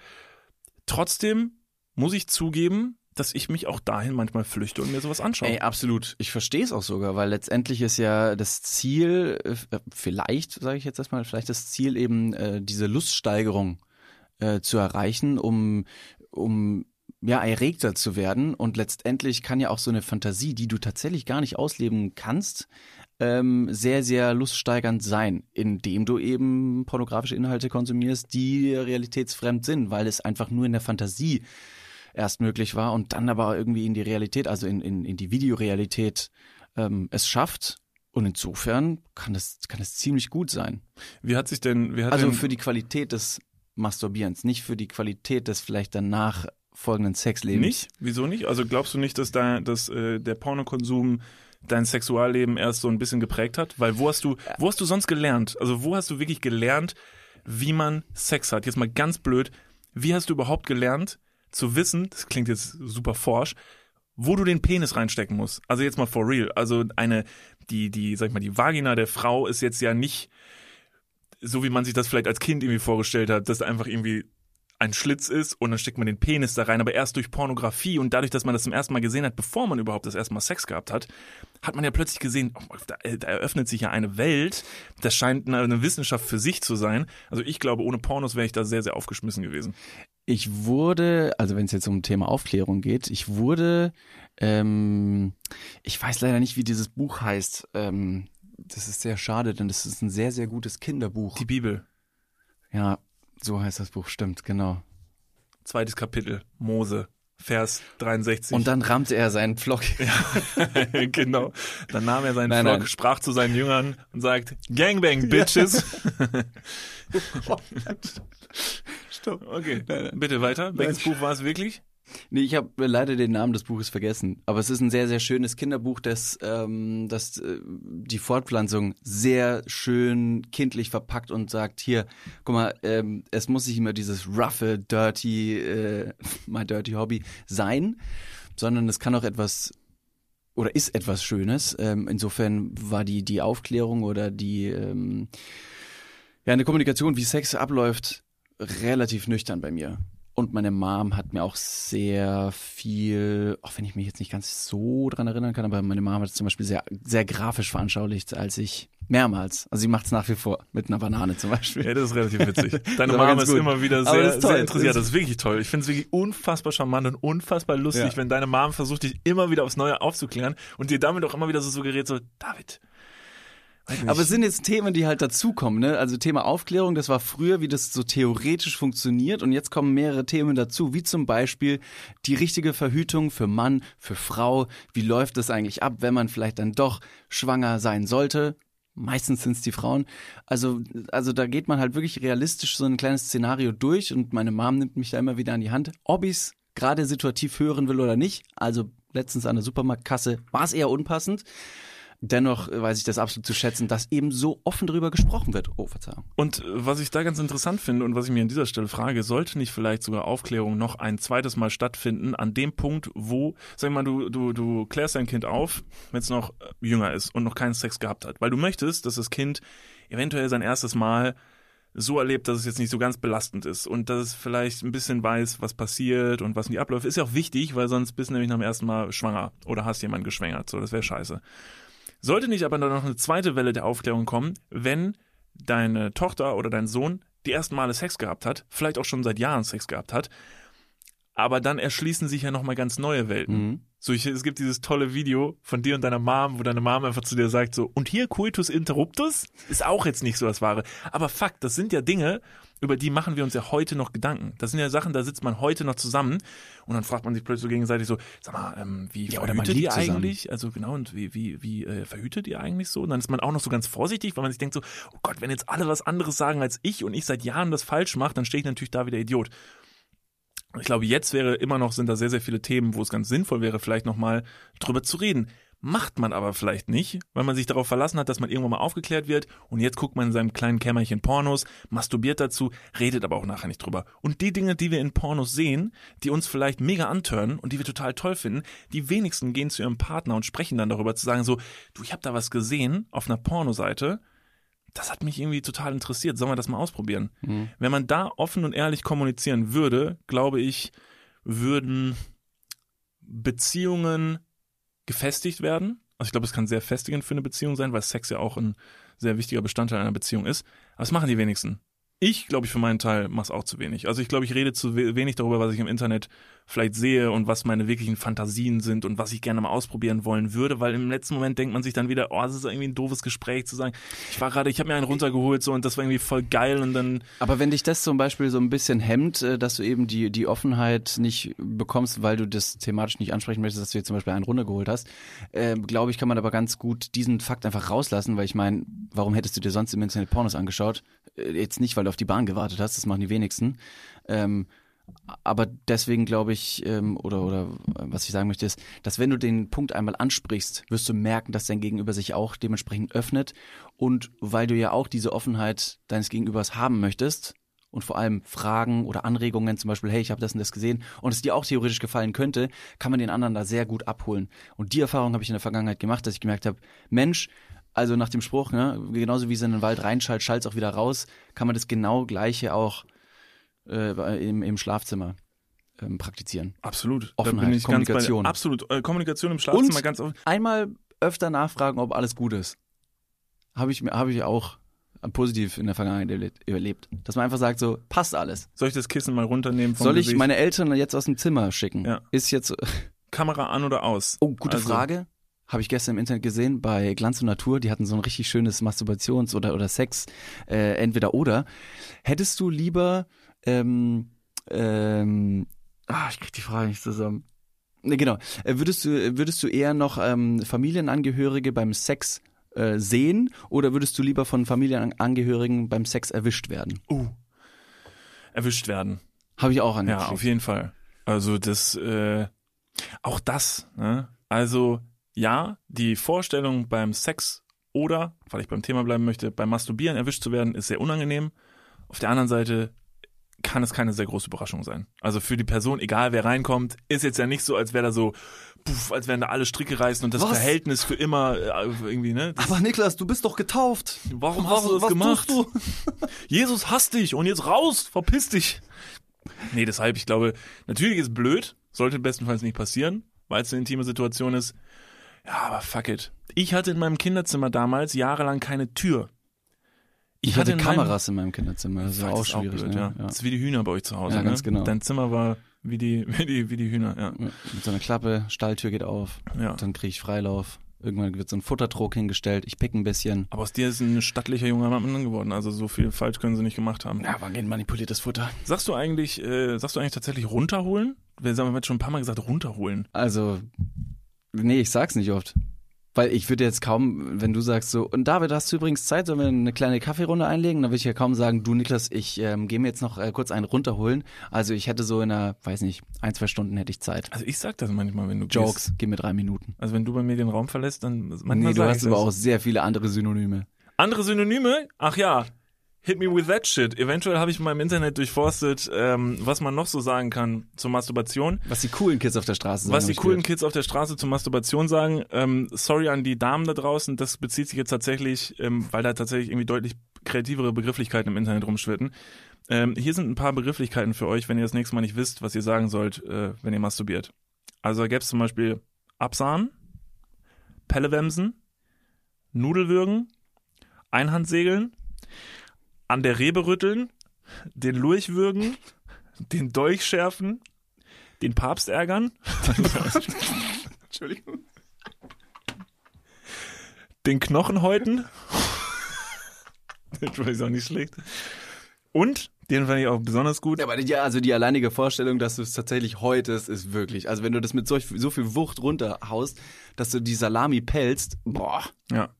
Trotzdem muss ich zugeben, dass ich mich auch dahin manchmal flüchte und mir sowas anschaue. Ey, absolut. Ich verstehe es auch sogar, weil letztendlich ist ja das Ziel, äh, vielleicht, sage ich jetzt erstmal, vielleicht das Ziel eben, äh, diese Luststeigerung äh, zu erreichen, um, um ja, erregter zu werden. Und letztendlich kann ja auch so eine Fantasie, die du tatsächlich gar nicht ausleben kannst, ähm, sehr, sehr luststeigernd sein, indem du eben pornografische Inhalte konsumierst, die realitätsfremd sind, weil es einfach nur in der Fantasie erst möglich war und dann aber irgendwie in die Realität, also in, in, in die Videorealität ähm, es schafft. Und insofern kann das, kann ziemlich gut sein. Wie hat sich denn, wie hat also denn, für die Qualität des Masturbierens, nicht für die Qualität des vielleicht danach folgenden Sexlebens. Nicht? Wieso nicht? Also glaubst du nicht, dass, da, dass äh, der Pornokonsum dein Sexualleben erst so ein bisschen geprägt hat? Weil wo hast du, wo hast du sonst gelernt? Also wo hast du wirklich gelernt, wie man Sex hat? Jetzt mal ganz blöd. Wie hast du überhaupt gelernt, zu wissen, das klingt jetzt super forsch, wo du den Penis reinstecken musst. Also jetzt mal for real. Also eine, die, die, sag ich mal, die Vagina der Frau ist jetzt ja nicht so, wie man sich das vielleicht als Kind irgendwie vorgestellt hat, dass einfach irgendwie ein Schlitz ist und dann steckt man den Penis da rein, aber erst durch Pornografie und dadurch, dass man das zum ersten Mal gesehen hat, bevor man überhaupt das erste Mal Sex gehabt hat, hat man ja plötzlich gesehen, oh, da, da eröffnet sich ja eine Welt, das scheint eine, eine Wissenschaft für sich zu sein. Also ich glaube, ohne Pornos wäre ich da sehr, sehr aufgeschmissen gewesen. Ich wurde, also wenn es jetzt um Thema Aufklärung geht, ich wurde, ähm, ich weiß leider nicht, wie dieses Buch heißt. Ähm, das ist sehr schade, denn das ist ein sehr, sehr gutes Kinderbuch. Die Bibel. Ja, so heißt das Buch, stimmt, genau. Zweites Kapitel, Mose. Vers 63. Und dann rammte er seinen Pflock. Ja, genau. Dann nahm er seinen Nein, Pflock, nein. sprach zu seinen Jüngern und sagt, Gangbang, Bitches. Stopp. Okay, bitte weiter. Welches Buch war es wirklich? Nee, ich habe leider den Namen des Buches vergessen. Aber es ist ein sehr, sehr schönes Kinderbuch, das, ähm, das äh, die Fortpflanzung sehr schön kindlich verpackt und sagt, hier, guck mal, ähm, es muss nicht immer dieses roughe, dirty, äh, my dirty Hobby sein, sondern es kann auch etwas oder ist etwas Schönes. Ähm, insofern war die, die Aufklärung oder die ähm, ja, eine Kommunikation, wie Sex abläuft, relativ nüchtern bei mir. Und meine Mom hat mir auch sehr viel, auch wenn ich mich jetzt nicht ganz so dran erinnern kann, aber meine Mom hat es zum Beispiel sehr, sehr grafisch veranschaulicht, als ich mehrmals. Also sie macht es nach wie vor mit einer Banane zum Beispiel. Ja, das ist relativ witzig. Deine ganz ist gut. immer wieder sehr, sehr interessiert. Das Das ist wirklich toll. Ich finde es wirklich unfassbar charmant und unfassbar lustig, Ja. wenn deine Mom versucht, dich immer wieder aufs Neue aufzuklären und dir damit auch immer wieder so suggeriert, so, David. Aber es sind jetzt Themen, die halt dazukommen, ne? Also Thema Aufklärung, das war früher, wie das so theoretisch funktioniert und jetzt kommen mehrere Themen dazu, wie zum Beispiel die richtige Verhütung für Mann, für Frau. Wie läuft das eigentlich ab, wenn man vielleicht dann doch schwanger sein sollte? Meistens sind es die Frauen. Also, also da geht man halt wirklich realistisch so ein kleines Szenario durch und meine Mom nimmt mich da immer wieder an die Hand, ob ich's gerade situativ hören will oder nicht. Also letztens an der Supermarktkasse war es eher unpassend. Dennoch weiß ich das absolut zu schätzen, dass eben so offen darüber gesprochen wird. Oh, Verzeihung. Und äh, was ich da ganz interessant finde und was ich mir an dieser Stelle frage, sollte nicht vielleicht sogar Aufklärung noch ein zweites Mal stattfinden an dem Punkt, wo, sag ich mal, du, du, du klärst dein Kind auf, wenn es noch äh, jünger ist und noch keinen Sex gehabt hat. Weil du möchtest, dass das Kind eventuell sein erstes Mal so erlebt, dass es jetzt nicht so ganz belastend ist und dass es vielleicht ein bisschen weiß, was passiert und was in die Abläufe. Ist ja auch wichtig, weil sonst bist du nämlich nach dem ersten Mal schwanger oder hast jemanden geschwängert. So, das wäre scheiße. Sollte nicht aber dann noch eine zweite Welle der Aufklärung kommen, wenn deine Tochter oder dein Sohn die ersten Male Sex gehabt hat, vielleicht auch schon seit Jahren Sex gehabt hat, aber dann erschließen sich ja nochmal ganz neue Welten. Mhm. So, ich, es gibt dieses tolle Video von dir und deiner Mom, wo deine Mom einfach zu dir sagt so, und hier Coitus Interruptus ist auch jetzt nicht so das Wahre. Aber Fakt, das sind ja Dinge, über die machen wir uns ja heute noch Gedanken. Das sind ja Sachen, da sitzt man heute noch zusammen und dann fragt man sich plötzlich so gegenseitig so, sag mal, ähm, wie Ja, verhütet ihr zusammen. eigentlich? Also genau, und wie, wie, wie äh, verhütet ihr eigentlich so? Und dann ist man auch noch so ganz vorsichtig, weil man sich denkt so, oh Gott, wenn jetzt alle was anderes sagen als ich und ich seit Jahren das falsch mache, dann stehe ich natürlich da wieder Idiot. Ich glaube, jetzt wäre immer noch, sind da sehr, sehr viele Themen, wo es ganz sinnvoll wäre, vielleicht nochmal drüber zu reden. Macht man aber vielleicht nicht, weil man sich darauf verlassen hat, dass man irgendwann mal aufgeklärt wird und jetzt guckt man in seinem kleinen Kämmerchen Pornos, masturbiert dazu, redet aber auch nachher nicht drüber. Und die Dinge, die wir in Pornos sehen, die uns vielleicht mega antören und die wir total toll finden, die wenigsten gehen zu ihrem Partner und sprechen dann darüber, zu sagen so, du, ich habe da was gesehen auf einer Pornoseite, das hat mich irgendwie total interessiert, sollen wir das mal ausprobieren? Mhm. Wenn man da offen und ehrlich kommunizieren würde, glaube ich, würden Beziehungen gefestigt werden. Also ich glaube, es kann sehr festigend für eine Beziehung sein, weil Sex ja auch ein sehr wichtiger Bestandteil einer Beziehung ist. Aber das machen die wenigsten. Ich glaube, ich für meinen Teil mache es auch zu wenig. Also ich glaube, ich rede zu we- wenig darüber, was ich im Internet vielleicht sehe und was meine wirklichen Fantasien sind und was ich gerne mal ausprobieren wollen würde, weil im letzten Moment denkt man sich dann wieder, oh, das ist irgendwie ein doofes Gespräch zu sagen. Ich war gerade, ich habe mir einen runtergeholt so und das war irgendwie voll geil und dann Aber wenn dich das zum Beispiel so ein bisschen hemmt, äh, dass du eben die, die Offenheit nicht bekommst, weil du das thematisch nicht ansprechen möchtest, dass du dir zum Beispiel einen runtergeholt hast, äh, glaube ich, kann man aber ganz gut diesen Fakt einfach rauslassen, weil ich meine, warum hättest du dir sonst im Internet Pornos angeschaut? Äh, Jetzt nicht, weil du auf die Bahn gewartet hast, das machen die wenigsten. Ähm, aber deswegen glaube ich, ähm, oder, oder äh, was ich sagen möchte, ist, dass wenn du den Punkt einmal ansprichst, wirst du merken, dass dein Gegenüber sich auch dementsprechend öffnet. Und weil du ja auch diese Offenheit deines Gegenübers haben möchtest und vor allem Fragen oder Anregungen, zum Beispiel, hey, ich habe das und das gesehen und es dir auch theoretisch gefallen könnte, kann man den anderen da sehr gut abholen. Und die Erfahrung habe ich in der Vergangenheit gemacht, dass ich gemerkt habe, Mensch, also nach dem Spruch, ne, genauso wie es in den Wald reinschallt, schallt es auch wieder raus, kann man das genau gleiche auch äh, im, im Schlafzimmer ähm, praktizieren. absolut. Offenheit, Kommunikation. Bei, absolut. Äh, Kommunikation im Schlafzimmer Und- ganz offen. Einmal öfter nachfragen, ob alles gut ist. Habe ich, habe ich auch positiv in der Vergangenheit erlebt- überlebt. Dass man einfach sagt, so, passt alles. Soll ich das Kissen mal runternehmen vom Soll ich Gesicht? meine Eltern jetzt aus dem Zimmer schicken? Ja. Ist jetzt, Kamera an oder aus? oh, gute Also, Frage. Habe ich gestern im Internet gesehen bei Glanz und Natur. Die hatten so ein richtig schönes Masturbations- oder, oder Sex, äh, entweder oder. Hättest du lieber, ähm, ähm, ah, ich krieg die Frage nicht zusammen. Ne, genau. Äh, Würdest du, würdest du eher noch ähm, Familienangehörige beim Sex äh, sehen oder würdest du lieber von Familienangehörigen beim Sex erwischt werden? Uh, erwischt werden. Habe ich auch Ja, angeklickt. auf jeden Fall. Also das, äh, auch das, ne? Also ja, die Vorstellung beim Sex oder, weil ich beim Thema bleiben möchte, beim Masturbieren erwischt zu werden, ist sehr unangenehm. Auf der anderen Seite kann es keine sehr große Überraschung sein. Also für die Person, egal wer reinkommt, ist jetzt ja nicht so, als wäre da so, puff, als wären da alle Stricke reißen und das Was? Verhältnis für immer äh, irgendwie, ne? Das, Aber Niklas, du bist doch getauft. warum hast du das was gemacht? du? Jesus hasst dich und jetzt raus, verpiss dich. Nee, deshalb, ich glaube, natürlich ist blöd, sollte bestenfalls nicht passieren, weil es eine intime Situation ist. Ja, aber fuck it. Ich hatte in meinem Kinderzimmer damals jahrelang keine Tür. Ich hatte meinem- Kameras in meinem Kinderzimmer. Das war auch schwierig. blöd, ne? ja. Ja. Das ist wie die Hühner bei euch zu Hause. Ja, ganz ne? genau. Dein Zimmer war wie die, wie die, wie die Hühner, ja. Mit so einer Klappe, Stalltür geht auf, ja. dann kriege ich Freilauf. Irgendwann wird so ein Futterdruck hingestellt, ich pick ein bisschen. Aber aus dir ist ein stattlicher junger Mann geworden. Also so viel falsch können sie nicht gemacht haben. Ja, wann geht manipuliertes Futter? Sagst du eigentlich, äh, sagst du eigentlich tatsächlich runterholen? Wir haben jetzt schon ein paar Mal gesagt, runterholen. Also, nee, ich sag's nicht oft. Weil ich würde jetzt kaum, wenn du sagst so, und David, hast du übrigens Zeit, sollen wir eine kleine Kaffeerunde einlegen? Dann würde ich ja kaum sagen, du Niklas, ich ähm, gehe mir jetzt noch äh, kurz einen runterholen. Also ich hätte so in einer, weiß nicht, ein, zwei Stunden hätte ich Zeit. Also ich sag das manchmal, wenn du Jokes, Gehst. gib mir drei Minuten. Also wenn du bei mir den Raum verlässt, dann manchmal nee, du hast ich aber auch sehr viele andere Synonyme. Andere Synonyme? Ach ja. Hit me with that shit. Eventuell habe ich mal im Internet durchforstet, ähm, was man noch so sagen kann zur Masturbation. Was die coolen Kids auf der Straße sagen. Was die coolen gehört. Kids auf der Straße zur Masturbation sagen, ähm, sorry an die Damen da draußen, das bezieht sich jetzt tatsächlich, ähm, weil da tatsächlich irgendwie deutlich kreativere Begrifflichkeiten im Internet rumschwirren. Ähm, hier sind ein paar Begrifflichkeiten für euch, wenn ihr das nächste Mal nicht wisst, was ihr sagen sollt, äh, wenn ihr masturbiert. Also da gäbe es zum Beispiel Absahnen, Pellewemsen, Nudelwürgen, Einhandsegeln, an der Rebe rütteln, den Lurch würgen, den Dolch schärfen, den Papst ärgern. Entschuldigung. Den Knochen häuten. Das ist auch nicht schlecht. Und, den fand ich auch besonders gut. Ja, aber die, also die alleinige Vorstellung, dass du es tatsächlich häutest, ist wirklich. Also wenn du das mit solch, so viel Wucht runterhaust, dass du die Salami pelzt, boah. Ja.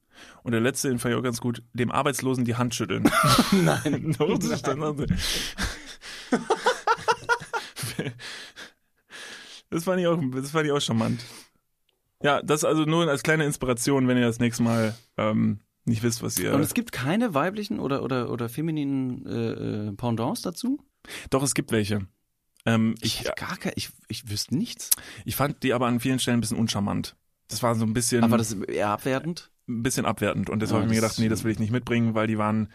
Und der letzte, den fand ich auch ganz gut, dem Arbeitslosen die Hand schütteln. Nein. Doch, das ist dann also- das fand ich auch, das fand ich auch charmant. Ja, das also nur als kleine Inspiration, wenn ihr das nächste Mal ähm, nicht wisst, was ihr. Und es gibt keine weiblichen oder oder oder femininen äh, äh, Pendants dazu? Doch, es gibt welche. Ähm, Ich, ich, gar kein, ich, ich wüsste nichts. ich fand die aber an vielen Stellen ein bisschen uncharmant. Das war so ein bisschen, Aber das ist eher abwertend. Ein bisschen abwertend. Und deshalb Ja, habe ich mir gedacht, nee, das will ich nicht mitbringen, weil die waren,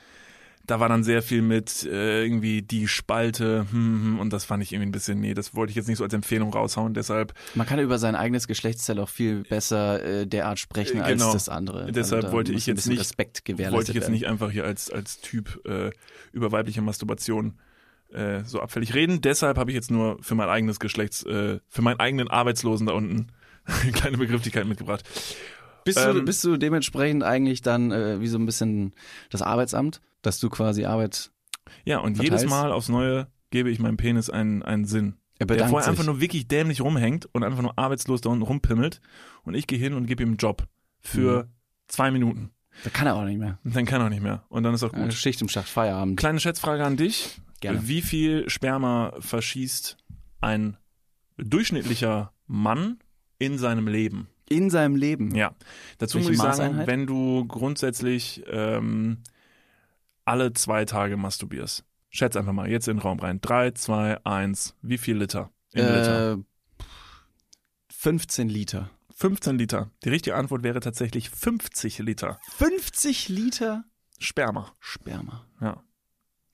da war dann sehr viel mit äh, irgendwie die Spalte hm, hm, und das fand ich irgendwie ein bisschen, nee, das wollte ich jetzt nicht so als Empfehlung raushauen. Deshalb, Man kann über sein eigenes Geschlechtsteil auch viel besser äh, derart sprechen Äh, genau. als das andere. Deshalb da wollte ich jetzt nicht- Respekt gewährleistet wollte ich jetzt werden. nicht einfach hier als, als Typ äh, über weibliche Masturbation äh, so abfällig reden. Deshalb habe ich jetzt nur für mein eigenes Geschlechts, äh, für meinen eigenen Arbeitslosen da unten eine kleine Begrifflichkeit mitgebracht. Bist, du, Ähm, bist du dementsprechend eigentlich dann äh, wie so ein bisschen das Arbeitsamt, dass du quasi Arbeit Ja, und Verteilst? jedes Mal aufs Neue gebe ich meinem Penis einen, einen Sinn. er Der bedankt vorher sich. einfach nur wirklich dämlich rumhängt und einfach nur arbeitslos da unten rumpimmelt. Und ich gehe hin und gebe ihm einen Job für Mhm. zwei Minuten. da kann er auch nicht mehr. Dann kann er auch nicht mehr. Und dann ist auch gut. Schicht im Schacht, Feierabend. Kleine Schätzfrage an dich. Gerne. Wie viel Sperma verschießt ein durchschnittlicher Mann in seinem Leben? In seinem Leben. Ja. Dazu Welche muss ich sagen, wenn du grundsätzlich ähm, alle zwei Tage masturbierst. Schätz einfach mal jetzt in den Raum rein. Drei, zwei, eins. Wie viel Liter? In Liter. Äh, 15 Liter. 15 Liter. Die richtige Antwort wäre tatsächlich 50 Liter 50 Liter Sperma. Sperma. Ja.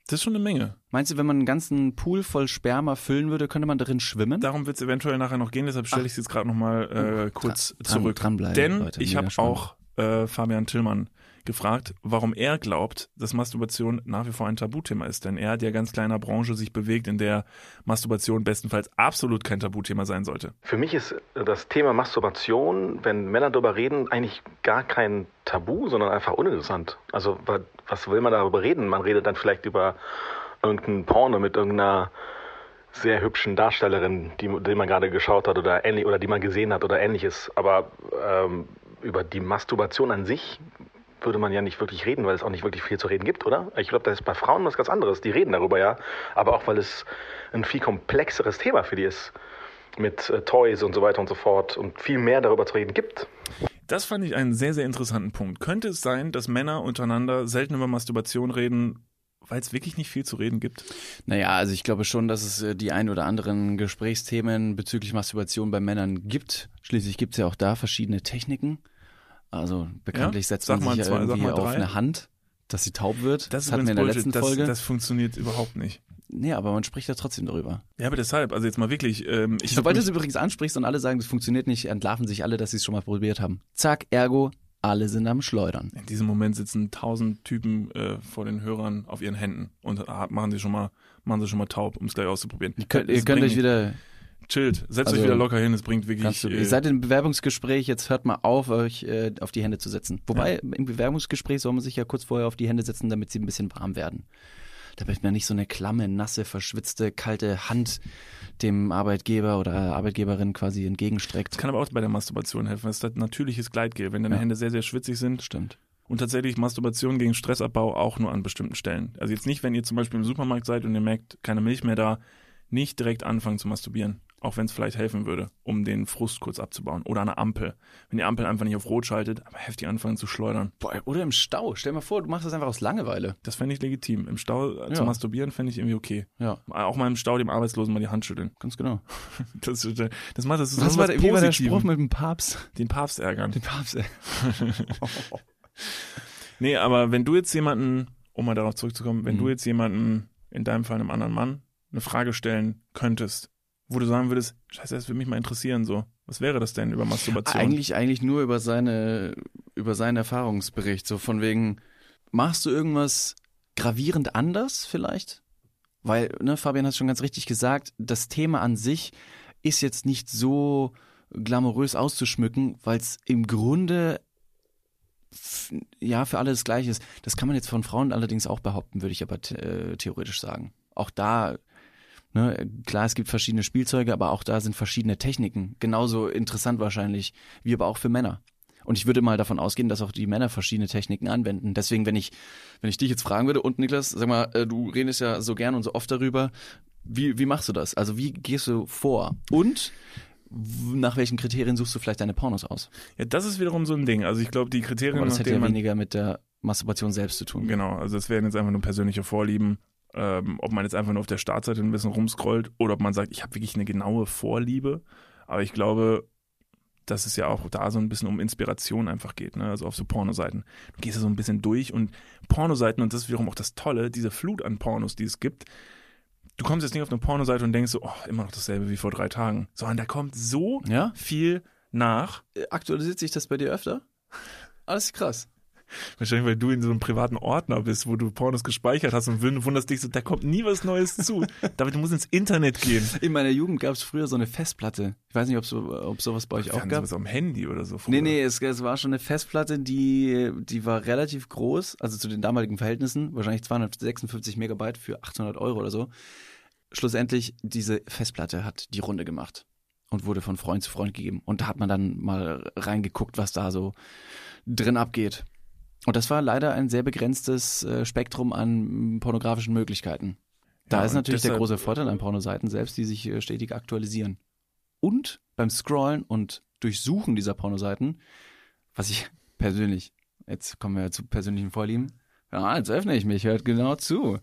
Das ist schon eine Menge. Meinst du, wenn man einen ganzen Pool voll Sperma füllen würde, könnte man darin schwimmen? Darum wird es eventuell nachher noch gehen, deshalb stelle ich es jetzt gerade nochmal äh, kurz Dran- zurück. Dranbleiben, Denn Leute, ich habe auch äh, Fabian Tillmann gefragt, warum er glaubt, dass Masturbation nach wie vor ein Tabuthema ist. Denn er hat ja ganz kleiner Branche sich bewegt, in der Masturbation bestenfalls absolut kein Tabuthema sein sollte. Für mich ist das Thema Masturbation, wenn Männer darüber reden, eigentlich gar kein Tabu, sondern einfach uninteressant. Also wa- was will man darüber reden? Man redet dann vielleicht über irgendein Porno mit irgendeiner sehr hübschen Darstellerin, die, die man gerade geschaut hat oder ähnlich oder die man gesehen hat oder ähnliches. Aber ähm, über die Masturbation an sich würde man ja nicht wirklich reden, weil es auch nicht wirklich viel zu reden gibt, oder? Ich glaube, das ist bei Frauen was ganz anderes. Die reden darüber ja, aber auch weil es ein viel komplexeres Thema für die ist mit äh, Toys und so weiter und so fort und viel mehr darüber zu reden gibt. Das fand ich einen sehr, sehr interessanten Punkt. Könnte es sein, dass Männer untereinander selten über Masturbation reden, weil es wirklich nicht viel zu reden gibt? Naja, also ich glaube schon, dass es äh, die ein oder anderen Gesprächsthemen bezüglich Masturbation bei Männern gibt. Schließlich gibt es ja auch da verschiedene Techniken. Also bekanntlich Ja? setzt man mal sich ja zwei, irgendwie mal auf eine Hand, dass sie taub wird. Das, ist hatten wir in der übrigens letzten Bullshit. Folge. Das, das funktioniert überhaupt nicht. nee, aber man spricht ja trotzdem darüber. Ja, aber deshalb, also jetzt mal wirklich, ähm, ich Sobald du es übrigens ansprichst und alle sagen, das funktioniert nicht, entlarven sich alle, dass sie es schon mal probiert haben. Zack, ergo, alle sind am Schleudern. In diesem Moment sitzen tausend Typen äh, vor den Hörern auf ihren Händen und ah, machen sie schon mal, machen sie schon mal taub, um es gleich auszuprobieren. Ihr könnt, ihr könnt euch wieder, chillt, setzt Also, euch wieder locker hin, es bringt wirklich. du, äh, ihr seid im Bewerbungsgespräch, jetzt hört mal auf, euch äh, auf die Hände zu setzen. Wobei, im Bewerbungsgespräch soll man sich ja kurz vorher auf die Hände setzen, damit sie ein bisschen warm werden. Damit man nicht so eine klamme, nasse, verschwitzte, kalte Hand dem Arbeitgeber oder Arbeitgeberin quasi entgegenstreckt. das kann aber auch bei der Masturbation helfen. Das ist halt natürliches Gleitgel, wenn deine Ja. Hände sehr, sehr schwitzig sind. Stimmt. Und tatsächlich Masturbation gegen Stressabbau auch nur an bestimmten Stellen. Also jetzt nicht, wenn ihr zum Beispiel im Supermarkt seid und ihr merkt, keine Milch mehr da, nicht direkt anfangen zu masturbieren. Auch wenn es vielleicht helfen würde, um den Frust kurz abzubauen. Oder der Ampel. Wenn die Ampel einfach nicht auf Rot schaltet, aber heftig anfangen zu schleudern. Boah, oder im Stau. Stell dir mal vor, du machst das einfach aus Langeweile. Das fände ich legitim. Im Stau äh, zu Ja. masturbieren fände ich irgendwie okay. Ja, Auch mal im Stau dem Arbeitslosen mal die Hand schütteln. ganz genau. Das, das macht das ist Was so war, was wie war der. Spruch mit dem Papst? Den Papst ärgern. Den Papst, ey. Nee, aber wenn du jetzt jemanden, um mal darauf zurückzukommen, wenn Mhm. du jetzt jemanden, in deinem Fall einem anderen Mann, eine Frage stellen könntest, wo du sagen würdest, scheiße, das würde mich mal interessieren, so. Was wäre das denn über Masturbation? Eigentlich, eigentlich nur über seine, über seinen Erfahrungsbericht. So von wegen, machst du irgendwas gravierend anders vielleicht? Weil, ne, Fabian hat schon ganz richtig gesagt, das Thema an sich ist jetzt nicht so glamourös auszuschmücken, weil es im Grunde ja für alle das Gleiche ist. Das kann man jetzt von Frauen allerdings auch behaupten, würde ich aber äh, theoretisch sagen. Auch da Ne, klar, es gibt verschiedene Spielzeuge, aber auch da sind verschiedene Techniken. Genauso interessant wahrscheinlich, wie aber auch für Männer. Und ich würde mal davon ausgehen, dass auch die Männer verschiedene Techniken anwenden. Deswegen, wenn ich, wenn ich dich jetzt fragen würde, und Niklas, sag mal, äh, du redest ja so gern und so oft darüber, Wie, wie machst du das? Also wie gehst du vor? Und nach welchen Kriterien suchst du vielleicht deine Pornos aus? Ja, das ist wiederum so ein Ding. Also ich glaube, die Kriterien, Aber das hätte ja weniger mit der Masturbation selbst zu tun. Genau, also es wären jetzt einfach nur persönliche Vorlieben. Ähm, ob man jetzt einfach nur auf der Startseite ein bisschen rumscrollt oder ob man sagt, ich habe wirklich eine genaue Vorliebe. Aber ich glaube, dass es ja auch da so ein bisschen um Inspiration einfach geht, ne? Also auf so Pornoseiten. Du gehst ja so ein bisschen durch und Pornoseiten, und das ist wiederum auch das Tolle, diese Flut an Pornos, die es gibt. Du kommst jetzt nicht auf eine Pornoseite und denkst so, oh, immer noch dasselbe wie vor drei Tagen. Sondern da kommt so Ja? viel nach. Äh, Aktualisiert sich das bei dir öfter? Alles ist krass. Wahrscheinlich, weil du in so einem privaten Ordner bist, wo du Pornos gespeichert hast und wunderst dich so, da kommt nie was Neues zu. David, du musst ins Internet gehen. In meiner Jugend gab es früher so eine Festplatte. Ich weiß nicht, ob so, ob sowas bei euch Wir auch gab. sowas am Handy oder so. Nee, früher. nee, es, es war schon eine Festplatte, die, die war relativ groß, also zu den damaligen Verhältnissen, wahrscheinlich 256 Megabyte für 800 Euro oder so. Schlussendlich, diese Festplatte hat die Runde gemacht und wurde von Freund zu Freund gegeben. Und da hat man dann mal reingeguckt, was da so drin abgeht. Und das war leider ein sehr begrenztes äh, Spektrum an pornografischen Möglichkeiten. Da Ja, ist natürlich der deshalb- große Vorteil an Pornoseiten selbst, die sich äh, stetig aktualisieren. Und beim Scrollen und Durchsuchen dieser Pornoseiten, was ich persönlich, jetzt kommen wir zu persönlichen Vorlieben, ja, jetzt öffne ich mich, hört genau zu.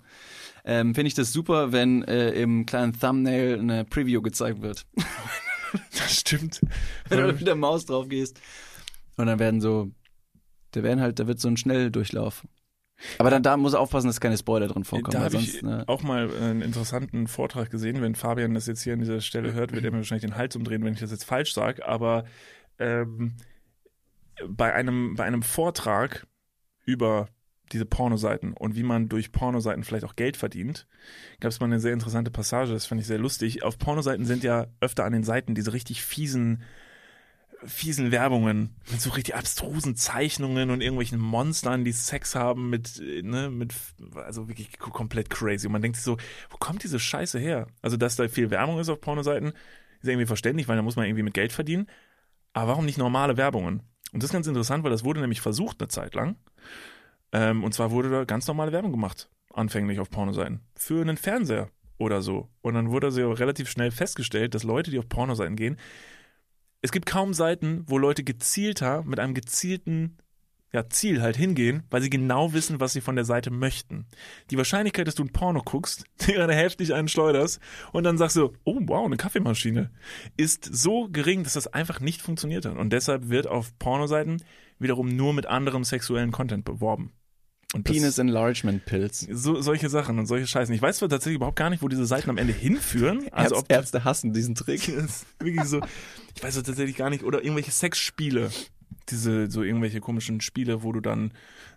Ähm, Finde ich das super, wenn äh, im kleinen Thumbnail eine Preview gezeigt wird. Das stimmt. wenn du mit der Maus drauf gehst. Und dann werden so, da werden halt, da wird so ein Schnelldurchlauf. Aber dann da muss er aufpassen, dass keine Spoiler drin vorkommen. Da habe ich ne, auch mal einen interessanten Vortrag gesehen. Wenn Fabian das jetzt hier an dieser Stelle hört, wird er mir wahrscheinlich den Hals umdrehen, wenn ich das jetzt falsch sage. Aber ähm, bei, einem, bei einem Vortrag über diese Pornoseiten und wie man durch Pornoseiten vielleicht auch Geld verdient, gab es mal eine sehr interessante Passage, das fand ich sehr lustig. Auf Pornoseiten sind ja öfter an den Seiten diese richtig fiesen fiesen Werbungen mit so richtig abstrusen Zeichnungen und irgendwelchen Monstern, die Sex haben mit, äh, ne, mit, also wirklich komplett crazy. Und man denkt sich so, wo kommt diese Scheiße her? Also, dass da viel Werbung ist auf Pornoseiten, ist irgendwie verständlich, weil da muss man irgendwie mit Geld verdienen. Aber warum nicht normale Werbungen? Und das ist ganz interessant, weil das wurde nämlich versucht eine Zeit lang. Ähm, und zwar wurde da ganz normale Werbung gemacht, anfänglich auf Pornoseiten. Für einen Fernseher oder so. Und dann wurde so relativ schnell festgestellt, dass Leute, die auf Pornoseiten gehen, es gibt kaum Seiten, wo Leute gezielter mit einem gezielten ja, Ziel halt hingehen, weil sie genau wissen, was sie von der Seite möchten. Die Wahrscheinlichkeit, dass du ein Porno guckst, dir gerade heftig einen schleuderst und dann sagst du, oh wow, eine Kaffeemaschine, ist so gering, dass das einfach nicht funktioniert hat. Und deshalb wird auf Pornoseiten wiederum nur mit anderem sexuellen Content beworben. Und Penis Enlargement Pills. so, solche Sachen und solche Scheißen. Ich weiß zwar tatsächlich überhaupt gar nicht, wo diese Seiten am Ende hinführen. Also ob Ärzte hassen diesen Trick. wirklich so, ich weiß es tatsächlich gar nicht, oder irgendwelche Sexspiele. Diese, so irgendwelche komischen Spiele, wo du dann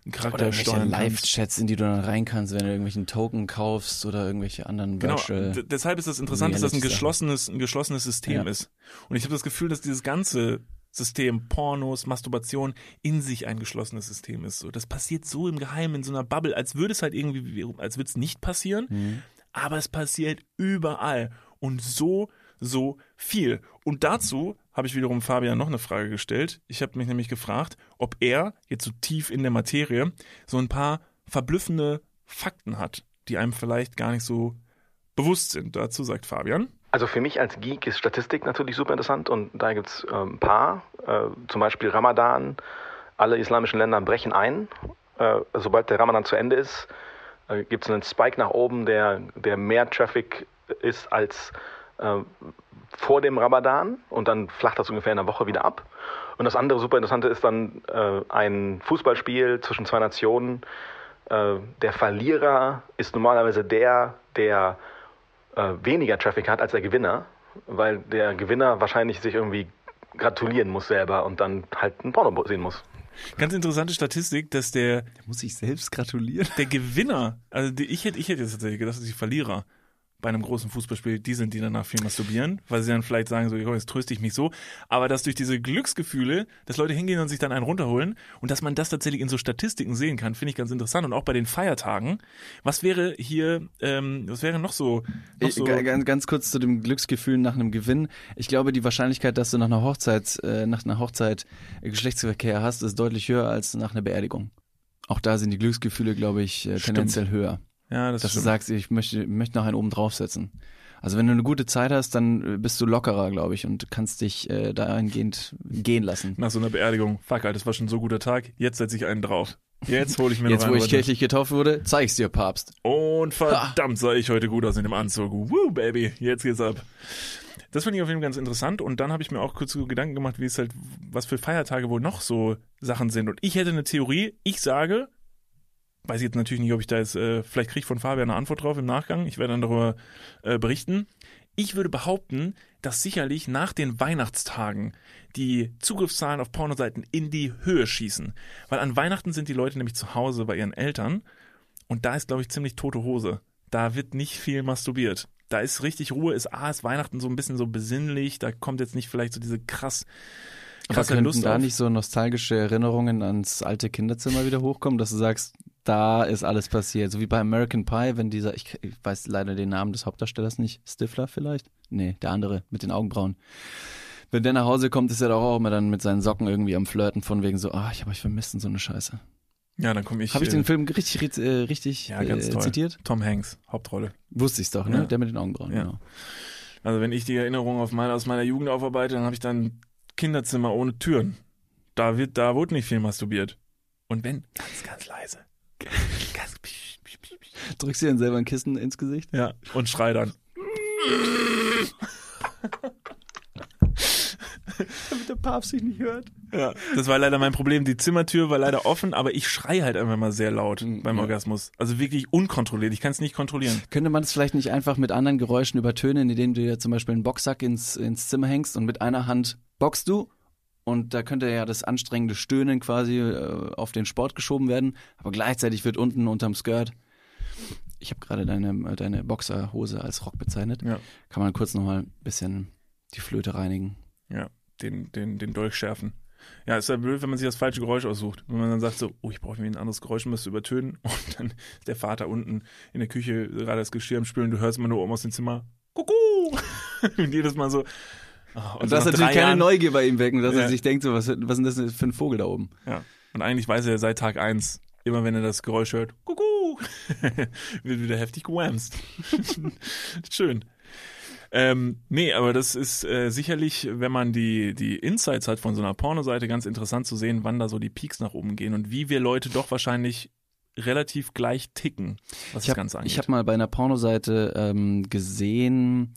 einen Charakter Oder steuern kannst. Live-Chats, in die du dann rein kannst, wenn du irgendwelchen Token kaufst oder irgendwelche anderen Genau, Virtual. deshalb ist das interessant, dass das ein geschlossenes, ein geschlossenes System Ja. ist. Und ich habe das Gefühl, dass dieses ganze System Pornos, Masturbation in sich ein geschlossenes System ist. So, das passiert so im Geheimen in so einer Bubble, als würde es halt irgendwie, als würde es nicht passieren, Mhm. aber es passiert überall und so, so viel. Und dazu habe ich wiederum Fabian noch eine Frage gestellt. Ich habe mich nämlich gefragt, ob er jetzt so tief in der Materie so ein paar verblüffende Fakten hat, die einem vielleicht gar nicht so bewusst sind. Dazu sagt Fabian. Also für mich als Geek ist Statistik natürlich super interessant und da gibt es äh, ein paar. Äh, zum Beispiel Ramadan. Alle islamischen Länder brechen ein. Äh, sobald der Ramadan zu Ende ist, äh, gibt es einen Spike nach oben, der, der mehr Traffic ist als äh, vor dem Ramadan und dann flacht das ungefähr in einer Woche wieder ab. Und das andere super interessante ist dann äh, ein Fußballspiel zwischen zwei Nationen. Der Verlierer ist normalerweise der, der äh, weniger Traffic hat als der Gewinner, weil der Gewinner wahrscheinlich sich irgendwie gratulieren muss selber und dann halt ein Porno sehen muss. Ganz interessante Statistik, dass der, Der muss sich selbst gratulieren. der Gewinner, also die, ich hätte, ich hätte jetzt tatsächlich gedacht, dass die Verlierer bei einem großen Fußballspiel die sind, die danach viel masturbieren, weil sie dann vielleicht sagen so, "Jo, jetzt tröste ich mich so, aber dass durch diese Glücksgefühle, dass Leute hingehen und sich dann einen runterholen und dass man das tatsächlich in so Statistiken sehen kann, finde ich ganz interessant und auch bei den Feiertagen. Was wäre hier, ähm, was wäre noch so, noch Ich, so ga- ganz, ganz kurz zu dem Glücksgefühl nach einem Gewinn. Ich glaube, die Wahrscheinlichkeit, dass du nach einer Hochzeit, äh, nach einer Hochzeit äh, Geschlechtsverkehr hast, ist deutlich höher als nach einer Beerdigung. Auch da sind die Glücksgefühle, glaube ich, äh, tendenziell höher. Ja, das dass du stimmt. sagst, ich möchte, möchte noch einen oben draufsetzen. Also wenn du eine gute Zeit hast, dann bist du lockerer, glaube ich, und kannst dich äh, dahingehend gehen lassen. Nach so einer Beerdigung. Fuck, Alter, das war schon so ein guter Tag. Jetzt setze ich einen drauf. Jetzt hole ich mir Jetzt, noch wo einen ich runter. kirchlich getauft wurde, zeig's dir, Papst. Und verdammt sah ich heute gut aus in dem Anzug. Woo, Baby, jetzt geht's ab. Das finde ich auf jeden Fall ganz interessant. Und dann habe ich mir auch kurz so Gedanken gemacht, wie es halt, was für Feiertage wohl noch so Sachen sind. Und ich hätte eine Theorie. Ich sage, weiß ich jetzt natürlich nicht, ob ich da jetzt, äh, vielleicht kriege ich von Fabian eine Antwort drauf im Nachgang. Ich werde dann darüber äh, berichten. Ich würde behaupten, dass sicherlich nach den Weihnachtstagen die Zugriffszahlen auf Pornoseiten in die Höhe schießen. Weil an Weihnachten sind die Leute nämlich zu Hause bei ihren Eltern und da ist, glaube ich, ziemlich tote Hose. Da wird nicht viel masturbiert. Da ist richtig Ruhe, ist A, ist Weihnachten so ein bisschen so besinnlich, da kommt jetzt nicht vielleicht so diese krass Aber könnten Lust da auf. nicht so nostalgische Erinnerungen ans alte Kinderzimmer wieder hochkommen, dass du sagst, da ist alles passiert. So wie bei American Pie, wenn dieser, ich, ich weiß leider den Namen des Hauptdarstellers nicht, Stifler vielleicht? Nee, der andere mit den Augenbrauen. Wenn der nach Hause kommt, ist er doch auch immer dann mit seinen Socken irgendwie am Flirten von wegen so, ah, ich habe euch vermisst und so eine Scheiße. Ja, dann komme ich. Habe ich äh, den Film richtig, richtig, äh, richtig Ja, ganz äh, toll. zitiert? Tom Hanks, Hauptrolle. Wusste ich's doch, ne? Ja. Der mit den Augenbrauen, Ja. genau. Also wenn ich die Erinnerung auf meine, aus meiner Jugend aufarbeite, dann habe ich dann ein Kinderzimmer ohne Türen. Da wird, da wurde nicht viel masturbiert. Und wenn, ganz, ganz leise. Drückst du dir dann selber ein Kissen ins Gesicht? ja, und schrei dann. Damit der Papst sich nicht hört. Ja, das war leider mein Problem. Die Zimmertür war leider offen, aber ich schrei halt einfach mal sehr laut Mhm, beim ja. Orgasmus. Also wirklich unkontrolliert. Ich kann es nicht kontrollieren. Könnte man es vielleicht nicht einfach mit anderen Geräuschen übertönen, indem du dir zum Beispiel einen Boxsack ins, ins Zimmer hängst und mit einer Hand boxst du und da könnte ja das anstrengende Stöhnen quasi äh, auf den Sport geschoben werden, aber gleichzeitig wird unten unterm Skirt, ich habe gerade deine, äh, deine Boxerhose als Rock bezeichnet, Ja. kann man kurz nochmal ein bisschen die Flöte reinigen. Ja, den, den, den Dolch schärfen. Ja, ist ja blöd, wenn man sich das falsche Geräusch aussucht. Wenn man dann sagt so, oh, ich brauche mir ein anderes Geräusch, um das zu übertönen. Und dann ist der Vater unten in der Küche gerade das Geschirr am Spülen. Du hörst immer nur oben aus dem Zimmer, Kuckuck. und jedes Mal so. Ah, Und, so das nach natürlich keine Jahren- Neugier bei ihm wecken, dass Ja. er sich denkt, so, was, was ist das denn für ein Vogel da oben? Ja. Und eigentlich weiß er seit Tag eins, immer wenn er das Geräusch hört, Kuckuck, wird wieder heftig gewamst. Schön. Ähm, nee, aber das ist äh, sicherlich, wenn man die, die Insights hat von so einer Pornoseite, ganz interessant zu sehen, wann da so die Peaks nach oben gehen und wie wir Leute doch wahrscheinlich relativ gleich ticken, was Ich das habe Ganze angeht. hab mal bei einer Pornoseite ähm, gesehen,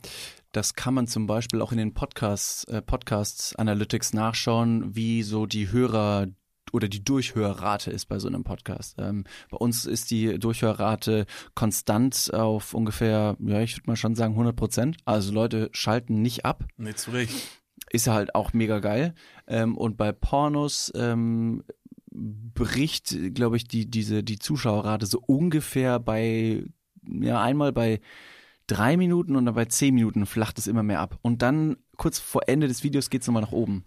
das kann man zum Beispiel auch in den Podcasts, äh, Podcasts Analytics nachschauen, wie so die Hörer oder die Durchhörrate ist bei so einem Podcast. Ähm, bei uns ist die Durchhörrate konstant auf ungefähr, ja, ich würde mal schon sagen 100 Prozent. Also Leute schalten nicht ab nee, zu Recht. ist ja halt auch mega geil. Ähm, und bei Pornos ähm, bricht, glaube ich, die, diese, die Zuschauerrate so ungefähr bei, ja, einmal bei drei Minuten und dann bei zehn Minuten flacht es immer mehr ab. Und dann kurz vor Ende des Videos geht's nochmal nach oben.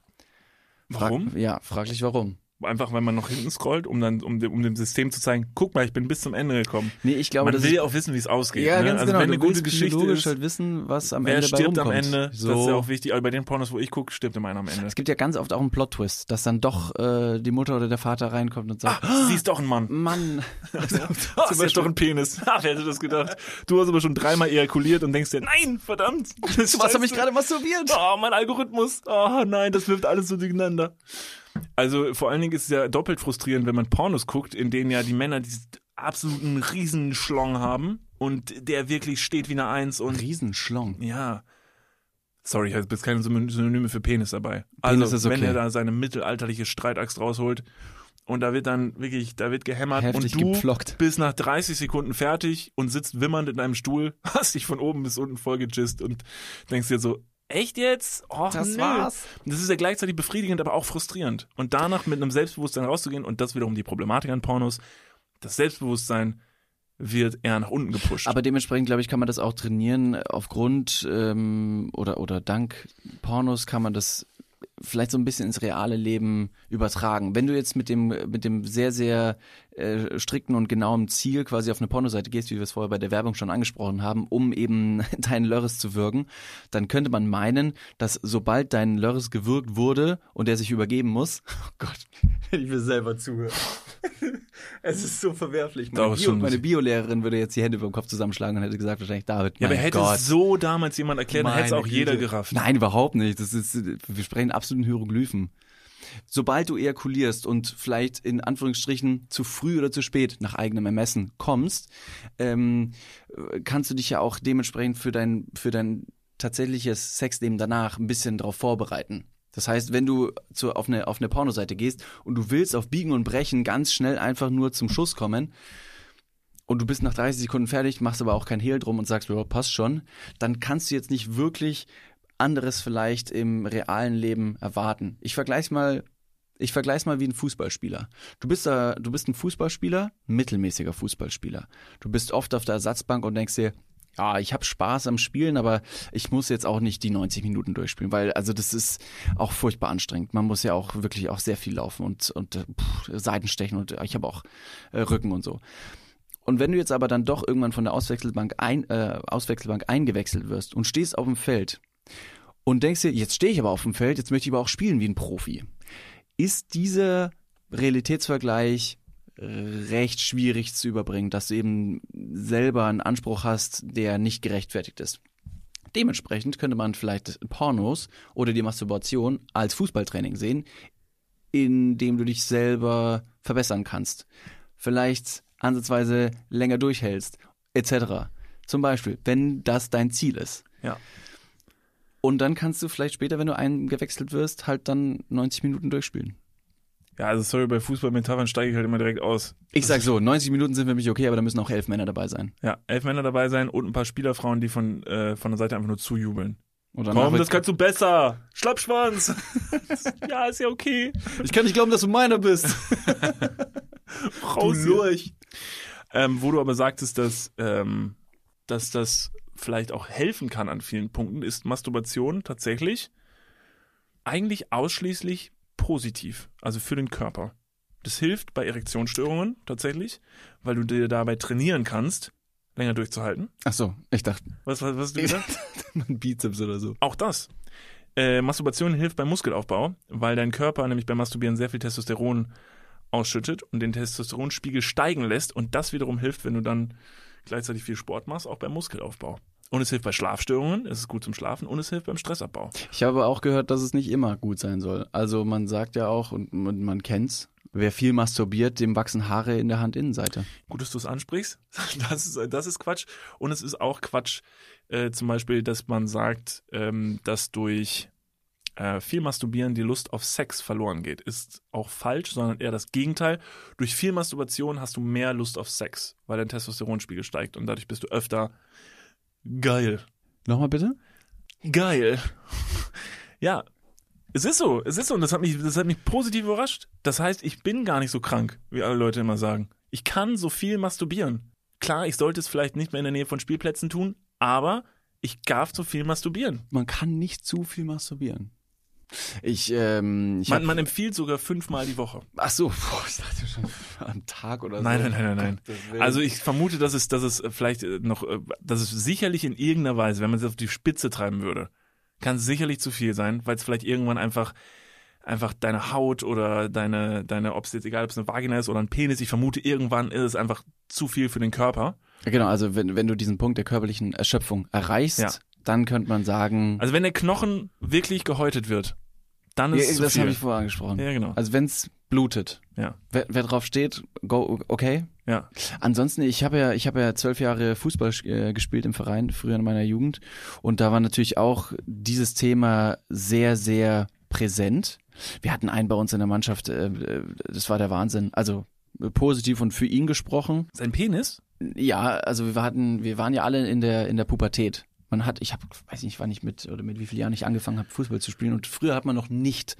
Frag- Warum? Ja, fraglich warum. Einfach, wenn man noch hinten scrollt, um dann, um, dem- um dem System zu zeigen, guck mal, ich bin bis zum Ende gekommen. Nee, ich glaube, man das will ja auch wissen, wie es ausgeht. ja, ne? ganz also genau. wenn eine gute Geschichte ist, halt wissen, was am wer Ende bei stirbt am. Ende, So. das ist ja auch wichtig. Aber bei den Pornos, wo ich gucke, stirbt immer einer am Ende. es gibt ja ganz oft auch einen Plot-Twist, dass dann doch äh, die Mutter oder der Vater reinkommt und sagt, Ah, sie ist doch ein Mann. Mann, Ah, sie ist doch ein Penis. Ah, wer hätte das gedacht? Du hast aber schon dreimal ejakuliert und denkst dir, nein, verdammt. was habe ich gerade masturbiert? Oh, mein Algorithmus. Oh nein, das wirft alles so durcheinander. Also vor allen Dingen ist es ja doppelt frustrierend, wenn man Pornos guckt, in denen ja die Männer diesen absoluten Riesenschlong haben und der wirklich steht wie eine Eins und Riesenschlong. ja. Sorry, ich habe jetzt keine Syn- Synonyme für Penis dabei. Penis also, ist wenn okay. er da seine mittelalterliche Streitaxt rausholt und da wird dann wirklich, da wird gehämmert Heftig und du gepflockt. bist nach 30 Sekunden fertig und sitzt wimmernd in einem Stuhl, hast dich von oben bis unten vollgejist und denkst dir so, echt jetzt? Oh, Das nö. war's. Das ist ja gleichzeitig befriedigend, aber auch frustrierend. Und danach mit einem Selbstbewusstsein rauszugehen und das wiederum die Problematik an Pornos, das Selbstbewusstsein wird eher nach unten gepusht. Aber dementsprechend, glaube ich, kann man das auch trainieren. Aufgrund ähm, oder, oder dank Pornos kann man das vielleicht so ein bisschen ins reale Leben übertragen. Wenn du jetzt mit dem, mit dem sehr, sehr äh, strikten und genauen Ziel quasi auf eine Pornoseite gehst, wie wir es vorher bei der Werbung schon angesprochen haben, um eben deinen Lörres zu würgen, dann könnte man meinen, dass sobald dein Lörres gewürgt wurde und er sich übergeben muss, oh Gott, wenn ich mir selber zuhöre, Es ist so verwerflich. Meine, Bio, meine Biolehrerin würde jetzt die Hände über den Kopf zusammenschlagen und hätte gesagt wahrscheinlich, David, Ja, aber hätte Gott. es so damals jemand erklärt, dann hätte es auch jeder Güte. gerafft. Nein, überhaupt nicht. Das ist, wir sprechen absoluten Hieroglyphen. Sobald du ejakulierst und vielleicht in Anführungsstrichen zu früh oder zu spät nach eigenem Ermessen kommst, ähm, kannst du dich ja auch dementsprechend für dein, für dein tatsächliches Sexleben danach ein bisschen darauf vorbereiten. Das heißt, wenn du zu, auf, eine, auf eine Pornoseite gehst und du willst auf Biegen und Brechen ganz schnell einfach nur zum Schuss kommen, und du bist nach 30 Sekunden fertig, machst aber auch kein Hehl drum und sagst, ja, passt schon, dann kannst du jetzt nicht wirklich anderes vielleicht im realen Leben erwarten. Ich vergleich's mal, ich vergleich's mal wie ein Fußballspieler. Du bist da, du bist ein Fußballspieler, mittelmäßiger Fußballspieler. Du bist oft auf der Ersatzbank und denkst dir, ja, ich habe Spaß am Spielen, aber ich muss jetzt auch nicht die 90 Minuten durchspielen, weil also das ist auch furchtbar anstrengend. Man muss ja auch wirklich auch sehr viel laufen und und äh, pff, Seitenstechen und ich habe auch äh, Rücken und so. Und wenn du jetzt aber dann doch irgendwann von der Auswechselbank, ein, äh, Auswechselbank eingewechselt wirst und stehst auf dem Feld und denkst dir, jetzt stehe ich aber auf dem Feld, jetzt möchte ich aber auch spielen wie ein Profi, ist dieser Realitätsvergleich recht schwierig zu überbringen, dass du eben selber einen Anspruch hast, der nicht gerechtfertigt ist. Dementsprechend könnte man vielleicht Pornos oder die Masturbation als Fußballtraining sehen, in dem du dich selber verbessern kannst. Vielleicht ansatzweise länger durchhältst, etc. Zum Beispiel, wenn das dein Ziel ist. Ja. Und dann kannst du vielleicht später, wenn du eingewechselt wirst, halt dann 90 Minuten durchspielen. Ja, also sorry, bei Fußballmetaphern steige ich halt immer direkt aus. Ich sag so, 90 Minuten sind für mich okay, aber da müssen auch elf Männer dabei sein. Ja, elf Männer dabei sein und ein paar Spielerfrauen, die von, äh, von der Seite einfach nur zujubeln. Danach Komm, das kannst du besser. Schlappschwanz. ja, ist ja okay. ich kann nicht glauben, dass du meiner bist. Raus du. Ähm, wo du aber sagtest, dass, ähm, dass das vielleicht auch helfen kann an vielen Punkten, ist Masturbation tatsächlich eigentlich ausschließlich positiv, also für den Körper. Das hilft bei Erektionsstörungen tatsächlich, weil du dir dabei trainieren kannst, länger durchzuhalten. Ach so, ich dachte, Was, was, was hast du gesagt? mein Bizeps oder so. Auch das. Äh, Masturbation hilft beim Muskelaufbau, weil dein Körper nämlich beim Masturbieren sehr viel Testosteron ausschüttet und den Testosteronspiegel steigen lässt und das wiederum hilft, wenn du dann gleichzeitig viel Sport machst, auch beim Muskelaufbau. Und es hilft bei Schlafstörungen, es ist gut zum Schlafen und es hilft beim Stressabbau. Ich habe auch gehört, dass es nicht immer gut sein soll. Also man sagt ja auch, und man, man kennt's, wer viel masturbiert, dem wachsen Haare in der Handinnenseite. Gut, dass du es ansprichst. Das ist, das ist Quatsch. Und es ist auch Quatsch, äh, zum Beispiel, dass man sagt, ähm, dass durch äh, viel Masturbieren die Lust auf Sex verloren geht. Ist auch falsch, sondern eher das Gegenteil. Durch viel Masturbation hast du mehr Lust auf Sex, weil dein Testosteronspiegel steigt und dadurch bist du öfter geil. Nochmal bitte? Geil. Ja, es ist so, es ist so und das hat mich, das hat mich positiv überrascht. Das heißt, ich bin gar nicht so krank, wie alle Leute immer sagen. Ich kann so viel masturbieren. Klar, ich sollte es vielleicht nicht mehr in der Nähe von Spielplätzen tun, aber ich darf so viel masturbieren. Man kann nicht zu viel masturbieren. Ich, ähm, ich Man, hab, man empfiehlt sogar fünfmal die Woche. ach so, boah, ich dachte schon am Tag oder Nein, so. nein, nein, nein, nein. Willen. Also ich vermute, dass es, dass es vielleicht äh, noch, äh, dass es sicherlich in irgendeiner Weise, wenn man es auf die Spitze treiben würde, kann es sicherlich zu viel sein, weil es vielleicht irgendwann einfach einfach deine Haut oder deine, deine, ob es jetzt egal, ob es eine Vagina ist oder ein Penis, ich vermute, irgendwann ist es einfach zu viel für den Körper. Genau, also wenn, wenn du diesen Punkt der körperlichen Erschöpfung erreichst, Ja. Dann könnte man sagen, Also wenn der Knochen wirklich gehäutet wird, dann ist ja, es das habe ich vorher angesprochen. ja, genau. Also wenn's blutet, Ja, wer, wer drauf steht, go, okay. ja. Ansonsten, ich habe ja, ich habe ja zwölf Jahre Fußball äh, gespielt im Verein, früher in meiner Jugend. Und da war natürlich auch dieses Thema sehr, sehr präsent. Wir hatten einen bei uns in der Mannschaft, äh, äh, das war der Wahnsinn. Also äh, positiv und für ihn gesprochen. Sein Penis? Ja, also wir hatten, wir waren ja alle in der in der Pubertät. Man hat, ich habe, weiß nicht, wann ich mit oder mit wie vielen Jahren ich angefangen habe, Fußball zu spielen. Und früher hat man noch nicht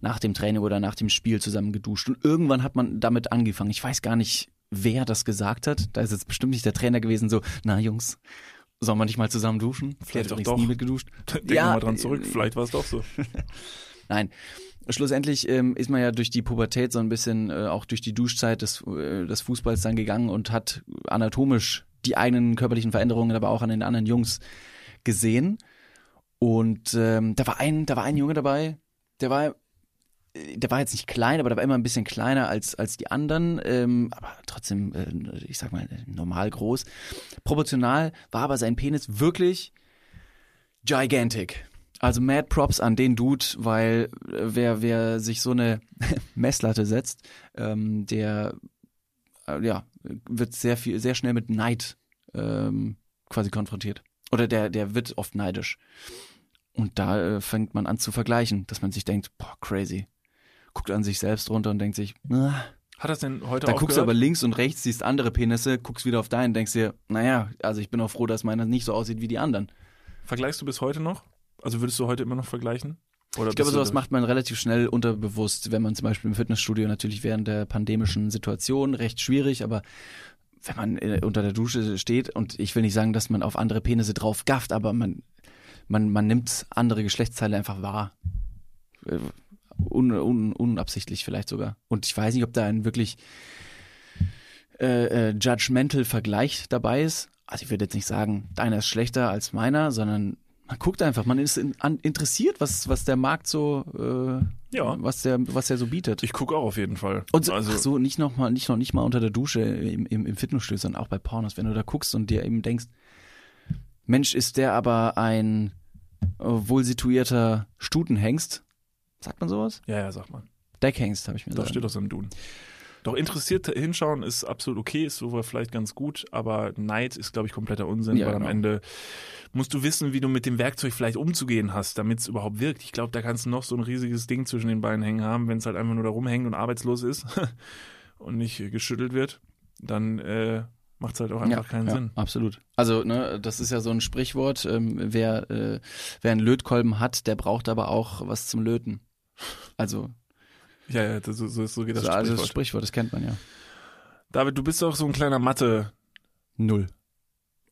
nach dem Training oder nach dem Spiel zusammen geduscht. Und irgendwann hat man damit angefangen. Ich weiß gar nicht, wer das gesagt hat. Da ist jetzt bestimmt nicht der Trainer gewesen. So, na Jungs, sollen wir nicht mal zusammen duschen? Vielleicht hat doch übrigens nie doch. mitgeduscht. Denk Ja, mal dran zurück, äh, vielleicht war es doch so. Nein. Schlussendlich ähm, ist man ja durch die Pubertät so ein bisschen äh, auch durch die Duschzeit des, äh, des Fußballs dann gegangen und hat anatomisch die eigenen körperlichen Veränderungen, aber auch an den anderen Jungs gesehen. Und ähm, da war ein, da war ein Junge dabei, der war der war jetzt nicht klein, aber der war immer ein bisschen kleiner als, als die anderen, ähm, aber trotzdem, äh, ich sag mal, normal groß. Proportional war aber sein Penis wirklich gigantic. Also mad props an den Dude, weil äh, wer, wer sich so eine Messlatte setzt, ähm, der äh, ja, wird sehr viel, sehr schnell mit Neid ähm, quasi konfrontiert. Oder der, der wird oft neidisch. Und da äh, fängt man an zu vergleichen, dass man sich denkt, boah, crazy. Guckt an sich selbst runter und denkt sich, ah. Hat das denn heute aufgehört? guckst du aber links und rechts, siehst andere Penisse, guckst wieder auf deinen, denkst dir, naja, also ich bin auch froh, dass meiner nicht so aussieht wie die anderen. Vergleichst du bis heute noch? Also würdest du heute immer noch vergleichen? Oder Ich glaube, sowas macht man relativ schnell unterbewusst, wenn man zum Beispiel im Fitnessstudio natürlich während der pandemischen Situation recht schwierig, aber wenn man äh, unter der Dusche steht und ich will nicht sagen, dass man auf andere Penisse drauf gafft, aber man, man, man nimmt andere Geschlechtsteile einfach wahr. Äh, Un, un, unabsichtlich vielleicht sogar. Und ich weiß nicht, ob da ein wirklich äh, äh, judgmental Vergleich dabei ist. Also ich würde jetzt nicht sagen, deiner ist schlechter als meiner, sondern man guckt einfach, man ist in, an, interessiert, was, was der Markt so, äh, Ja. was der, was der so bietet. Ich gucke auch auf jeden Fall. Und so, also, so, nicht noch mal, nicht noch nicht mal unter der Dusche im, im, im Fitnessstudio, sondern auch bei Pornos, wenn du da guckst und dir eben denkst, Mensch, ist der aber ein äh, wohl situierter Stutenhengst? Sagt man sowas? ja, ja, sag mal. Deckhengst, habe ich mir Doch, gesagt. steht aus im Duden. Doch interessiert hinschauen ist absolut okay, ist sogar vielleicht ganz gut, aber Neid ist, glaube ich, kompletter Unsinn, Ja, weil am genau. Ende musst du wissen, wie du mit dem Werkzeug vielleicht umzugehen hast, damit es überhaupt wirkt. Ich glaube, da kannst du noch so ein riesiges Ding zwischen den Beinen hängen haben, wenn es halt einfach nur da rumhängt und arbeitslos ist und nicht geschüttelt wird, dann äh, macht es halt auch einfach keinen ja, Sinn. Absolut. Also, ne, das ist ja so ein Sprichwort. Ähm, wer, äh, wer einen Lötkolben hat, der braucht aber auch was zum Löten. Also, Ja, ja, das, so, so geht das so, also Sprichwort. das Sprichwort, das kennt man ja. David, du bist doch so ein kleiner Mathe. Null.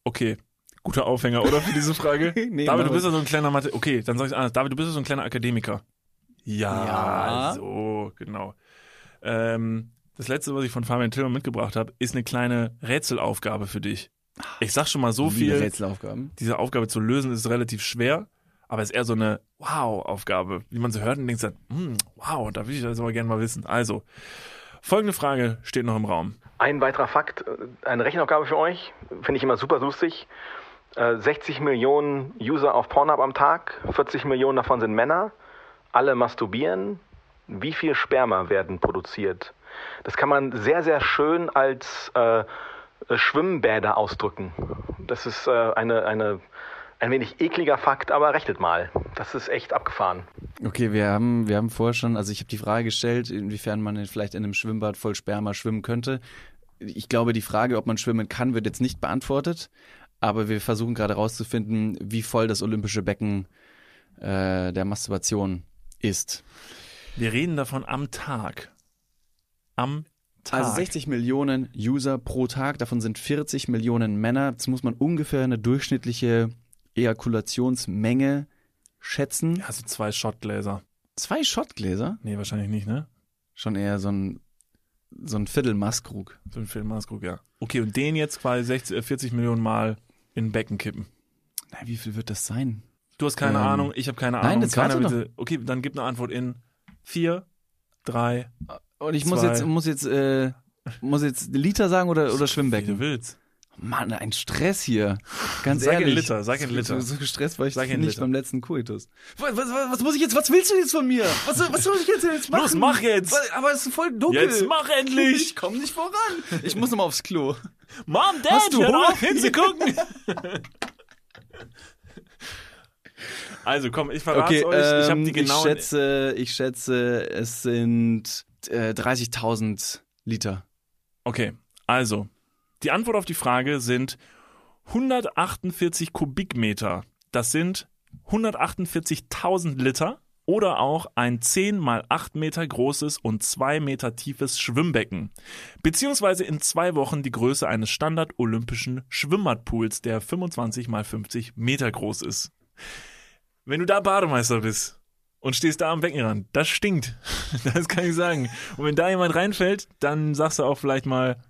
Okay, guter Aufhänger, oder für diese Frage? Nee, David, du bist ja so ein kleiner Mathe. Okay, dann sag ich anders. David, du bist ja so ein kleiner Akademiker. Ja, Ja. so, genau. Ähm, das letzte, was ich von Fabian Tillmann mitgebracht habe, ist eine kleine Rätselaufgabe für dich. Ich sag schon mal so Viele viel. Rätselaufgaben. Diese Aufgabe zu lösen ist relativ schwer, aber es ist eher so eine Wow-Aufgabe, wie man so hört und denkt hm, wow, da will ich das aber gerne mal wissen. Also, folgende Frage steht noch im Raum. Ein weiterer Fakt, äh, eine Rechenaufgabe für euch, finde ich immer super lustig. Äh, 60 Millionen User auf Pornhub am Tag, 40 Millionen davon sind Männer, alle masturbieren. Wie viel Sperma werden produziert? Das kann man sehr, sehr schön als äh, Schwimmbäder ausdrücken. Das ist äh, eine, eine, ein wenig ekliger Fakt, aber rechnet mal. Das ist echt abgefahren. Okay, wir haben, wir haben vorher schon, also ich habe die Frage gestellt, inwiefern man vielleicht in einem Schwimmbad voll Sperma schwimmen könnte. Ich glaube, die Frage, ob man schwimmen kann, wird jetzt nicht beantwortet. Aber wir versuchen gerade herauszufinden, wie voll das olympische Becken äh, der Masturbation ist. Wir reden davon am Tag. Am Tag. Also 60 Millionen User pro Tag, davon sind 40 Millionen Männer. Das muss man ungefähr eine durchschnittliche Ejakulationsmenge schätzen. Also zwei Shotgläser. Zwei Shotgläser? Nee, wahrscheinlich nicht, ne? Schon eher so ein, so ein Viertelmaskrug. So ein Filmmaßkrug, ja. Okay, und den jetzt quasi 60, äh, 40 Millionen Mal in ein Becken kippen. Na, wie viel wird das sein? Du hast keine Ähm, Ahnung, ich habe keine nein, Ahnung. jetzt keiner warte bitte. Okay, dann gib eine Antwort in vier, drei, Und ich muss Zwei. jetzt, muss jetzt, äh, muss jetzt Liter sagen oder, oder wie du Schwimmbecken? willst. Mann, ein Stress hier. Ganz Sag in ehrlich. Liter, sag in Liter. So, so gestresst war ich Sag in nicht Liter. beim letzten Koitus. Was, was, was, muss ich jetzt, was willst du jetzt von mir? Was, was soll ich jetzt, jetzt machen? Los, mach jetzt! Aber es ist voll dunkel. Jetzt mach endlich! Ich komm nicht voran. Ich muss nochmal aufs Klo. Mom, Dad, Hast du hör auf hinzugucken! also komm, ich verrate Okay, euch, ich habe ähm, die genauen... ich schätze, ich schätze, es sind äh, 30.000 Liter. Okay, also, die Antwort auf die Frage sind 148 Kubikmeter. Das sind 148.000 Liter oder auch ein 10 mal 8 Meter großes und 2 Meter tiefes Schwimmbecken. Beziehungsweise in zwei Wochen die Größe eines Standard-olympischen Schwimmbadpools, der 25 mal 50 Meter groß ist. Wenn du da Bademeister bist und stehst da am Beckenrand, das stinkt. Das kann ich sagen. Und wenn da jemand reinfällt, dann sagst du auch vielleicht mal,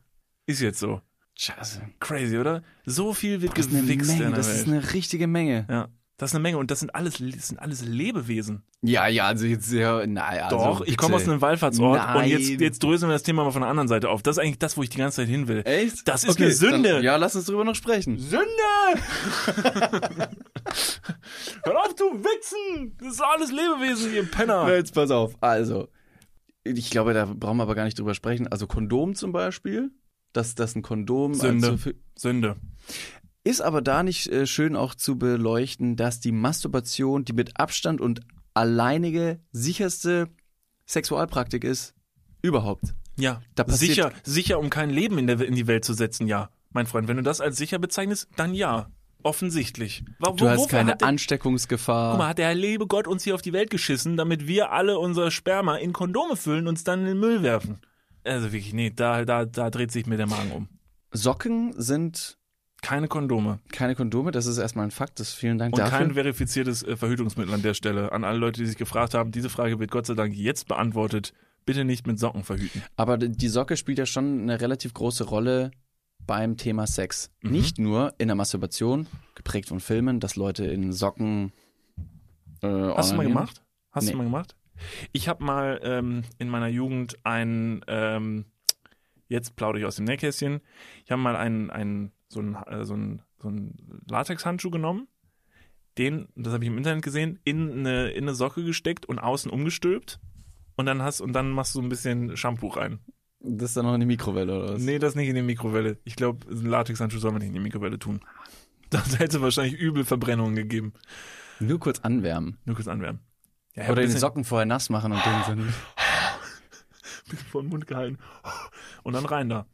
ist jetzt so. Scheiße. Crazy, oder? So viel wird Das ist eine gewichst in Menge, der das Welt. ist eine richtige Menge. ja. Das ist eine Menge und das sind alles, das sind alles Lebewesen. Ja, ja, also jetzt ja, naja. Also Doch, ich bitte. komme aus einem Wallfahrtsort und jetzt, Nein. jetzt dröseln wir das Thema mal von der anderen Seite auf. Das ist eigentlich das, wo ich die ganze Zeit hin will. Echt? Das ist eine Sünde. Dann, ja, lass uns drüber noch sprechen. Sünde! Hör auf zu wichsen! Das ist alles Lebewesen, ihr Penner. Jetzt pass auf. Also, ich glaube, da brauchen wir aber gar nicht drüber sprechen. Also Kondom zum Beispiel, dass das ein Kondom Sünde. also Sünde. ist aber da nicht äh, schön auch zu beleuchten, dass die Masturbation die mit Abstand und alleinige sicherste Sexualpraktik ist überhaupt. Ja, Da passiert- sicher, sicher, um kein Leben in, der, in die Welt zu setzen, ja. Mein Freund, wenn du das als sicher bezeichnest, dann ja. Offensichtlich. Wo, Du hast keine der, Ansteckungsgefahr. Guck mal, hat der liebe Gott uns hier auf die Welt geschissen, damit wir alle unser Sperma in Kondome füllen und uns dann in den Müll werfen. Also wirklich, nee, da, da, da dreht sich mir der Magen um. Socken sind Keine Kondome. keine Kondome, das ist erstmal ein Fakt. Das vielen Dank Und dafür. kein verifiziertes äh, Verhütungsmittel an der Stelle. An alle Leute, die sich gefragt haben, diese Frage wird Gott sei Dank jetzt beantwortet. Bitte nicht mit Socken verhüten. Aber die Socke spielt ja schon eine relativ große Rolle beim Thema Sex. Mhm. Nicht nur in der Masturbation, geprägt von Filmen, dass Leute in Socken. Äh, Hast du mal gemacht? Hast Nee. du mal gemacht? Ich habe mal ähm, in meiner Jugend ein, ähm, jetzt plaudere ich aus dem Nähkästchen, ich habe mal einen, einen, so einen, äh, so einen, so einen Latexhandschuh genommen, den, das habe ich im Internet gesehen, in eine, in eine Socke gesteckt und außen umgestülpt und dann hast und dann machst du ein bisschen Shampoo rein. Das ist dann noch in die Mikrowelle oder was? Nee, das nicht in die Mikrowelle. Ich glaube, einen Latexhandschuh soll man nicht in die Mikrowelle tun. Das hätte wahrscheinlich übel Verbrennungen gegeben. Nur kurz anwärmen. Nur kurz anwärmen. Ja, Oder bisschen- Socken vorher nass machen und den sind. vor den Mund gehalten und dann rein da.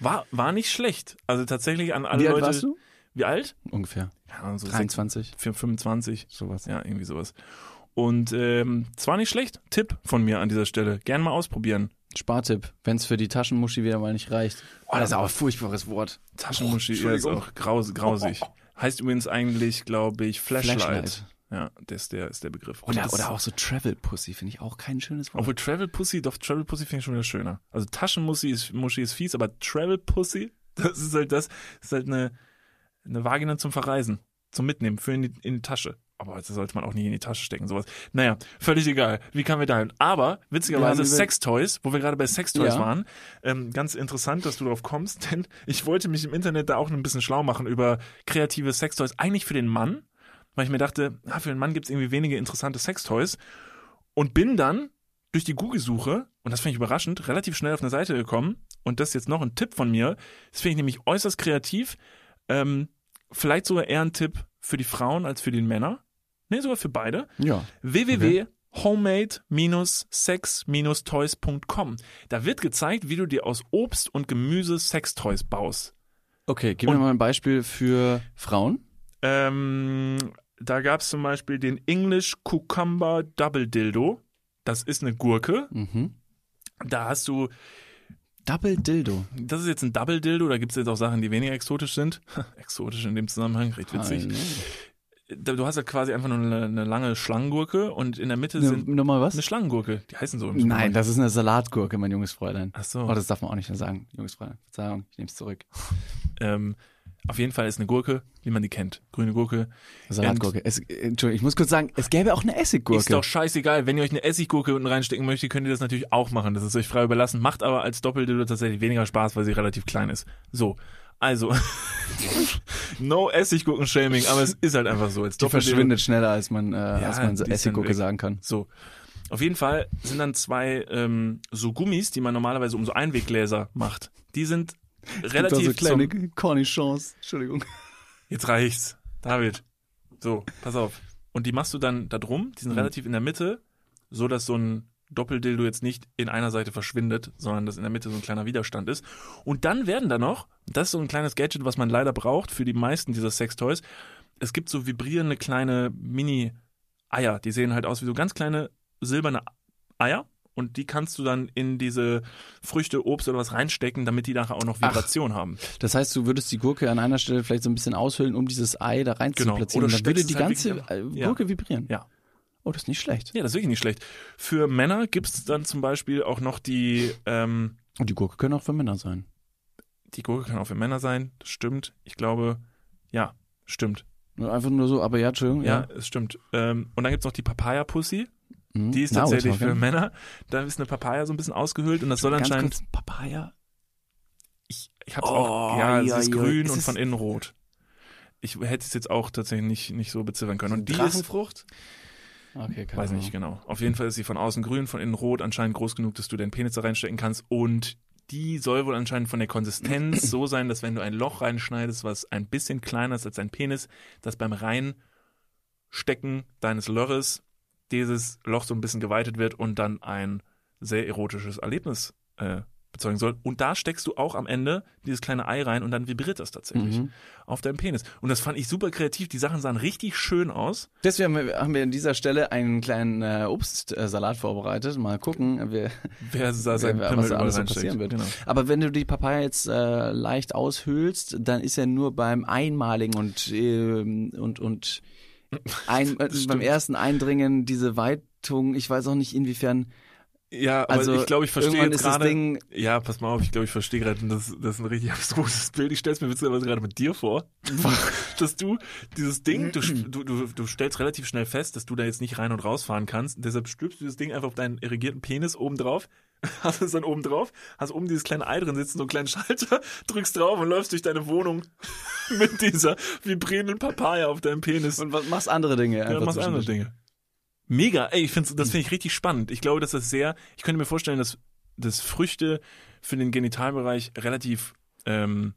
War, war nicht schlecht. Also tatsächlich an alle Wie alt Leute. warst du? Wie alt? Ungefähr. Ja, so 23. 6, 25. Sowas. Ja, irgendwie sowas. Und ähm, zwar nicht schlecht. Tipp von mir an dieser Stelle. Gern mal ausprobieren. Spartipp, wenn es für die Taschenmuschi wieder mal nicht reicht. Oh, das ist aber ein furchtbares Wort. Taschenmuschi ja, ist auch graus, grausig. Heißt übrigens eigentlich, glaube ich, Flashlight. Flashlight. Ja, das ist der, ist der Begriff. Und Oder, das, oder auch so Travel Pussy, finde ich auch kein schönes Wort. Obwohl Travel Pussy, doch Travel Pussy finde ich schon wieder schöner. Also Taschenmuschi ist, Muschi ist fies, aber Travel Pussy, das ist halt das, ist halt eine, eine Vagina zum Verreisen, zum Mitnehmen, für in die, in die Tasche. Aber das sollte man auch nicht in die Tasche stecken, sowas. Naja, völlig egal. Wie kamen wir dahin? Aber, witzigerweise, über- Sextoys, wo wir gerade bei Sextoys Ja. waren, ähm, ganz interessant, dass du darauf kommst, denn ich wollte mich im Internet da auch ein bisschen schlau machen über kreative Sextoys, eigentlich für den Mann, weil ich mir dachte, ah, für den Mann gibt es irgendwie wenige interessante Sextoys und bin dann durch die Google-Suche, und das finde ich überraschend, relativ schnell auf eine Seite gekommen. Und das ist jetzt noch ein Tipp von mir. Das finde ich nämlich äußerst kreativ. Ähm, vielleicht sogar eher ein Tipp für die Frauen als für die Männer. Nee, sogar für beide. ja. www.homemade-sex-toys.com. Da wird gezeigt, wie du dir aus Obst und Gemüse Sextoys baust. Okay, gib mir Und- mal ein Beispiel für Frauen. Ähm, da gab es zum Beispiel den English Cucumber Double Dildo. Das ist eine Gurke. Mhm. Da hast du Double Dildo. Das ist jetzt ein Double Dildo, da gibt es jetzt auch Sachen, die weniger exotisch sind. exotisch in dem Zusammenhang, recht witzig. Da- Du hast halt quasi einfach nur eine, eine lange Schlangengurke und in der Mitte Ne, sind Nochmal was? eine Schlangengurke. Die heißen so im Nein, das ist eine Salatgurke, mein junges Fräulein. Ach so. Oh, das darf man auch nicht mehr sagen, junges Fräulein. Verzeihung, ich nehme es zurück. Ähm, auf jeden Fall ist eine Gurke, wie man die kennt. Grüne Gurke. Salatgurke. Es, äh, Entschuldigung, ich muss kurz sagen, es gäbe auch eine Essiggurke. Ist doch scheißegal. Wenn ihr euch eine Essiggurke unten reinstecken möchtet, könnt ihr das natürlich auch machen. Das ist euch frei überlassen. Macht aber als Doppeldildo tatsächlich weniger Spaß, weil sie relativ klein ist. So. Also, no Essiggurken-Shaming, aber es ist halt einfach so. Als Die verschwindet schneller, als man, äh, als man Essiggurke sagen kann. So. Auf jeden Fall sind dann zwei ähm, so Gummis, die man normalerweise um so Einweggläser macht. Die sind relativ so kleine zum, Cornichons. Entschuldigung. Jetzt reicht's. David. So, pass auf. Und die machst du dann da drum, die sind Mhm. relativ in der Mitte, so dass so ein Doppeldildo jetzt nicht in einer Seite verschwindet, sondern dass in der Mitte so ein kleiner Widerstand ist. Und dann werden da noch, das ist so ein kleines Gadget, was man leider braucht für die meisten dieser Sextoys, es gibt so vibrierende kleine Mini-Eier, die sehen halt aus wie so ganz kleine silberne Eier und die kannst du dann in diese Früchte, Obst oder was reinstecken, damit die nachher auch noch Ach. Vibration haben. Das heißt, du würdest die Gurke an einer Stelle vielleicht so ein bisschen aushöhlen, um dieses Ei da rein Genau. zu platzieren. Oder Und dann würde die es halt ganze wirklich äh, Ja. Gurke vibrieren. Ja. Oh, das ist nicht schlecht. Ja, das ist wirklich nicht schlecht. Für Männer gibt's dann zum Beispiel auch noch die, ähm, Und die Gurke können auch für Männer sein. die Gurke kann auch für Männer sein, das stimmt. Ich glaube, ja, stimmt. Einfach nur so, aber ja, Entschuldigung. Ja, Ja. es stimmt. Ähm, und dann gibt's noch die Papaya-Pussy. Mhm. Die ist Now tatsächlich für. Männer. Da ist eine Papaya so ein bisschen ausgehöhlt und das soll Ganz anscheinend. kurz, Papaya. Ich, ich hab's Oh, auch. Ja, ja, sie ist ja. grün Ist und von innen rot. Ich hätte es jetzt auch tatsächlich nicht, nicht so beziffern können. Und die ist, Drachenfrucht? Okay, keine weiß nicht genau. Auf jeden Fall ist sie von außen grün, von innen rot, anscheinend groß genug, dass du deinen Penis da reinstecken kannst. Und die soll wohl anscheinend von der Konsistenz so sein, dass wenn du ein Loch reinschneidest, was ein bisschen kleiner ist als dein Penis, dass beim Reinstecken deines Lörres dieses Loch so ein bisschen geweitet wird und dann ein sehr erotisches Erlebnis äh, bezeugen soll. Und da steckst du auch am Ende dieses kleine Ei rein und dann vibriert das tatsächlich Mhm. auf deinem Penis. Und das fand ich super kreativ. Die Sachen sahen richtig schön aus. Deswegen haben wir, an dieser Stelle einen kleinen äh, Obstsalat vorbereitet. Mal gucken, wer, Wer da sein wer, Pimmel was da alles so passieren wird. Genau. Aber wenn du die Papaya jetzt äh, leicht aushöhlst, dann ist ja nur beim einmaligen und ähm, und und ein, beim ersten Eindringen diese Weitung. Ich weiß auch nicht inwiefern. Ja, Also ich glaube, ich verstehe jetzt gerade. Ja, pass mal auf, ich glaube, ich verstehe gerade, das, das ist ein richtig abstruses Bild. Ich stell's mir witzigerweise gerade mit dir vor, dass du dieses Ding, du, du, du, stellst relativ schnell fest, dass du da jetzt nicht rein und rausfahren kannst. Deshalb stülpst du das Ding einfach auf deinen irrigierten Penis oben drauf, hast es dann oben drauf, hast oben dieses kleine Ei drin sitzen, so einen kleinen Schalter, drückst drauf und läufst durch deine Wohnung mit dieser vibrierenden Papaya auf deinem Penis. Und was machst andere Dinge? Ja, machst andere. Dinge. Mega, ey, ich find's, das finde ich richtig spannend. Ich glaube, dass das sehr, ich könnte mir vorstellen, dass, dass Früchte für den Genitalbereich relativ ähm,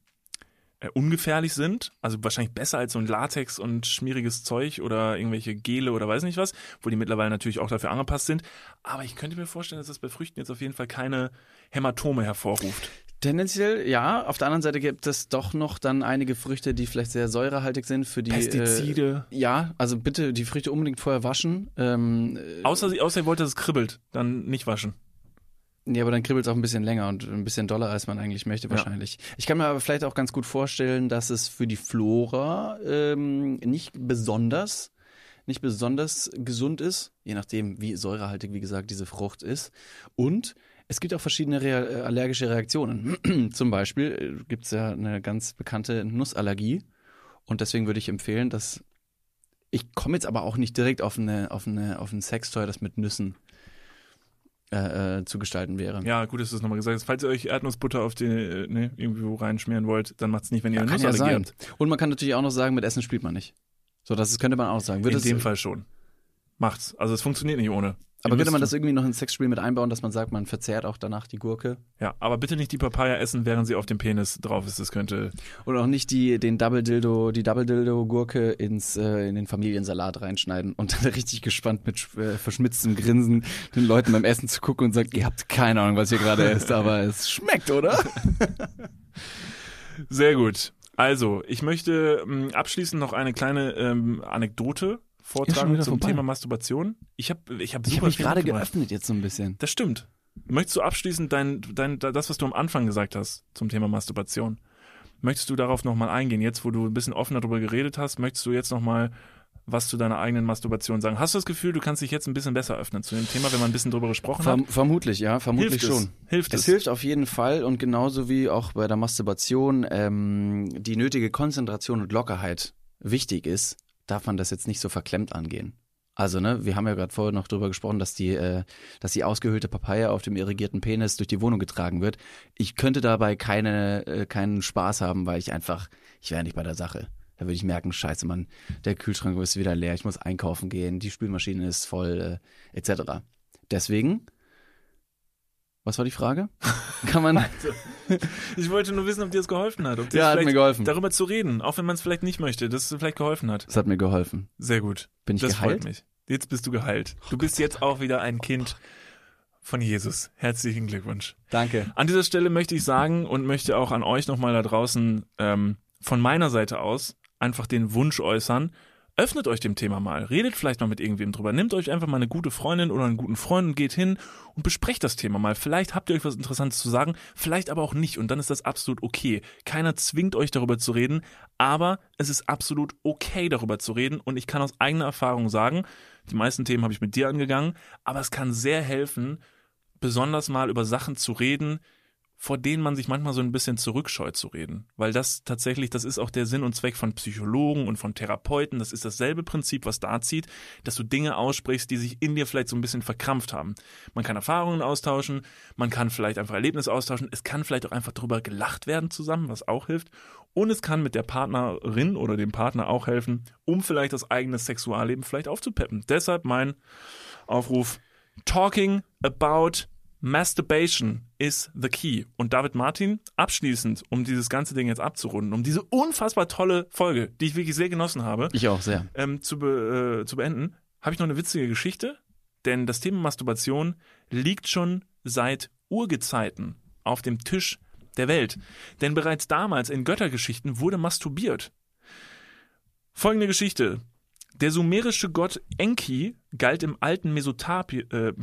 äh, ungefährlich sind. Also wahrscheinlich besser als so ein Latex und schmieriges Zeug oder irgendwelche Gele oder weiß nicht was, wo die mittlerweile natürlich auch dafür angepasst sind. Aber ich könnte mir vorstellen, dass das bei Früchten jetzt auf jeden Fall keine Hämatome hervorruft. Tendenziell ja. Auf der anderen Seite gibt es doch noch dann einige Früchte, die vielleicht sehr säurehaltig sind für die. Pestizide. Äh, ja, also bitte die Früchte unbedingt vorher waschen. Ähm, äh, Außer, außer ihr wollt, dass es kribbelt, dann nicht waschen. Ja, aber dann kribbelt es auch ein bisschen länger und ein bisschen doller, als man eigentlich möchte, Ja. wahrscheinlich. Ich kann mir aber vielleicht auch ganz gut vorstellen, dass es für die Flora ähm, nicht besonders, nicht besonders gesund ist, je nachdem, wie säurehaltig, wie gesagt, diese Frucht ist. Und es gibt auch verschiedene rea äh, allergische Reaktionen. Zum Beispiel gibt es ja eine ganz bekannte Nussallergie. Und deswegen würde ich empfehlen, dass ich komme jetzt aber auch nicht direkt auf eine, auf eine, auf ein Sextoy, das mit Nüssen äh, äh, zu gestalten wäre. Ja, gut, dass du es nochmal gesagt hast. Falls ihr euch Erdnussbutter auf die, äh, ne, irgendwo reinschmieren wollt, dann macht's nicht, wenn ihr Ja, eine ja Nussallergie sein. habt. Und man kann natürlich auch noch sagen, mit Essen spielt man nicht. So, das könnte man auch sagen. Wird In es, dem Fall schon. Macht's. Also es funktioniert nicht ohne. Aber könnte man das irgendwie noch ins Sexspiel mit einbauen, dass man sagt, man verzehrt auch danach die Gurke? Ja, aber bitte nicht die Papaya essen, während sie auf dem Penis drauf ist. Das könnte. Und auch nicht die, den Double Dildo, die Double Dildo Gurke ins, äh, in den Familiensalat reinschneiden und dann richtig gespannt mit äh, verschmitztem Grinsen den Leuten beim Essen zu gucken und sagen, ihr habt keine Ahnung, was ihr gerade esst, aber es schmeckt, oder? Sehr gut. Also, ich möchte ähm, abschließend noch eine kleine ähm, Anekdote Wieder zum vorbei. Thema Masturbation. Ich habe ich hab Ich habe mich gerade geöffnet jetzt so ein bisschen. Das stimmt. Möchtest du abschließend dein, dein, das, was du am Anfang gesagt hast zum Thema Masturbation, möchtest du darauf nochmal eingehen? Jetzt, wo du ein bisschen offener darüber geredet hast, möchtest du jetzt nochmal was zu deiner eigenen Masturbation sagen? Hast du das Gefühl, du kannst dich jetzt ein bisschen besser öffnen zu dem Thema, wenn man ein bisschen drüber gesprochen Verm hat? vermutlich, ja, vermutlich Hilft schon. Es? Hilft Es es? hilft auf jeden Fall und genauso wie auch bei der Masturbation ähm, die nötige Konzentration und Lockerheit wichtig ist, darf man das jetzt nicht so verklemmt angehen. Also, ne, wir haben ja gerade vorher noch drüber gesprochen, dass die, äh, dass die ausgehöhlte Papaya auf dem irrigierten Penis durch die Wohnung getragen wird. Ich könnte dabei keine, äh, keinen Spaß haben, weil ich einfach, ich wäre nicht bei der Sache. Da würde ich merken, scheiße, Mann, der Kühlschrank ist wieder leer, ich muss einkaufen gehen, die Spülmaschine ist voll, äh, etc. Deswegen, was war die Frage? Kann man, Ich wollte nur wissen, ob dir das geholfen hat. Ob dir Ja, hat mir geholfen. Darüber zu reden, auch wenn man es vielleicht nicht möchte, dass es vielleicht geholfen hat. es hat mir geholfen. Sehr gut. Bin ich das geheilt? freut mich. Jetzt bist du geheilt. Du bist jetzt auch wieder ein Kind von Jesus. Herzlichen Glückwunsch. Danke. An dieser Stelle möchte ich sagen und möchte auch an euch nochmal da draußen ähm, von meiner Seite aus einfach den Wunsch äußern, öffnet euch dem Thema mal, redet vielleicht mal mit irgendwem drüber, nehmt euch einfach mal eine gute Freundin oder einen guten Freund und geht hin und besprecht das Thema mal. Vielleicht habt ihr euch was Interessantes zu sagen, vielleicht aber auch nicht und dann ist das absolut okay. Keiner zwingt euch darüber zu reden, aber es ist absolut okay darüber zu reden und ich kann aus eigener Erfahrung sagen, die meisten Themen habe ich mit dir angegangen, aber es kann sehr helfen, besonders mal über Sachen zu reden, vor denen man sich manchmal so ein bisschen zurückscheut zu reden. Weil das tatsächlich, das ist auch der Sinn und Zweck von Psychologen und von Therapeuten. Das ist dasselbe Prinzip, was da zieht, dass du Dinge aussprichst, die sich in dir vielleicht so ein bisschen verkrampft haben. Man kann Erfahrungen austauschen, man kann vielleicht einfach Erlebnisse austauschen, es kann vielleicht auch einfach darüber gelacht werden zusammen, was auch hilft. Und es kann mit der Partnerin oder dem Partner auch helfen, um vielleicht das eigene Sexualleben vielleicht aufzupeppen. Deshalb mein Aufruf, talking about Masturbation is the key. Und David Martin, abschließend, um dieses ganze Ding jetzt abzurunden, um diese unfassbar tolle Folge, die ich wirklich sehr genossen habe, Ich auch sehr. ähm, zu, be, äh, zu beenden, habe ich noch eine witzige Geschichte. Denn das Thema Masturbation liegt schon seit Urgezeiten auf dem Tisch der Welt. Denn bereits damals in Göttergeschichten wurde masturbiert. Folgende Geschichte. Der sumerische Gott Enki galt im alten Mesotapi äh,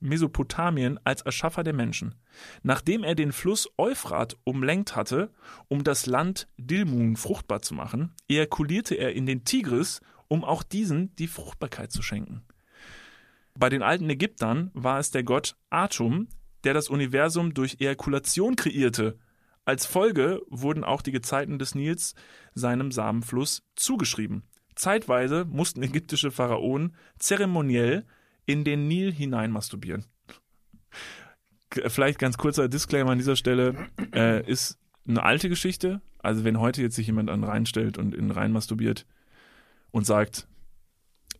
Mesopotamien als Erschaffer der Menschen. Nachdem er den Fluss Euphrat umlenkt hatte, um das Land Dilmun fruchtbar zu machen, ejakulierte er in den Tigris, um auch diesen die Fruchtbarkeit zu schenken. Bei den alten Ägyptern war es der Gott Atum, der das Universum durch Ejakulation kreierte. Als Folge wurden auch die Gezeiten des Nils seinem Samenfluss zugeschrieben. Zeitweise mussten ägyptische Pharaonen zeremoniell in den Nil hinein masturbieren. G- Vielleicht ganz kurzer Disclaimer an dieser Stelle, äh, ist eine alte Geschichte. Also wenn heute jetzt sich jemand an Rhein stellt und in Rhein masturbiert und sagt,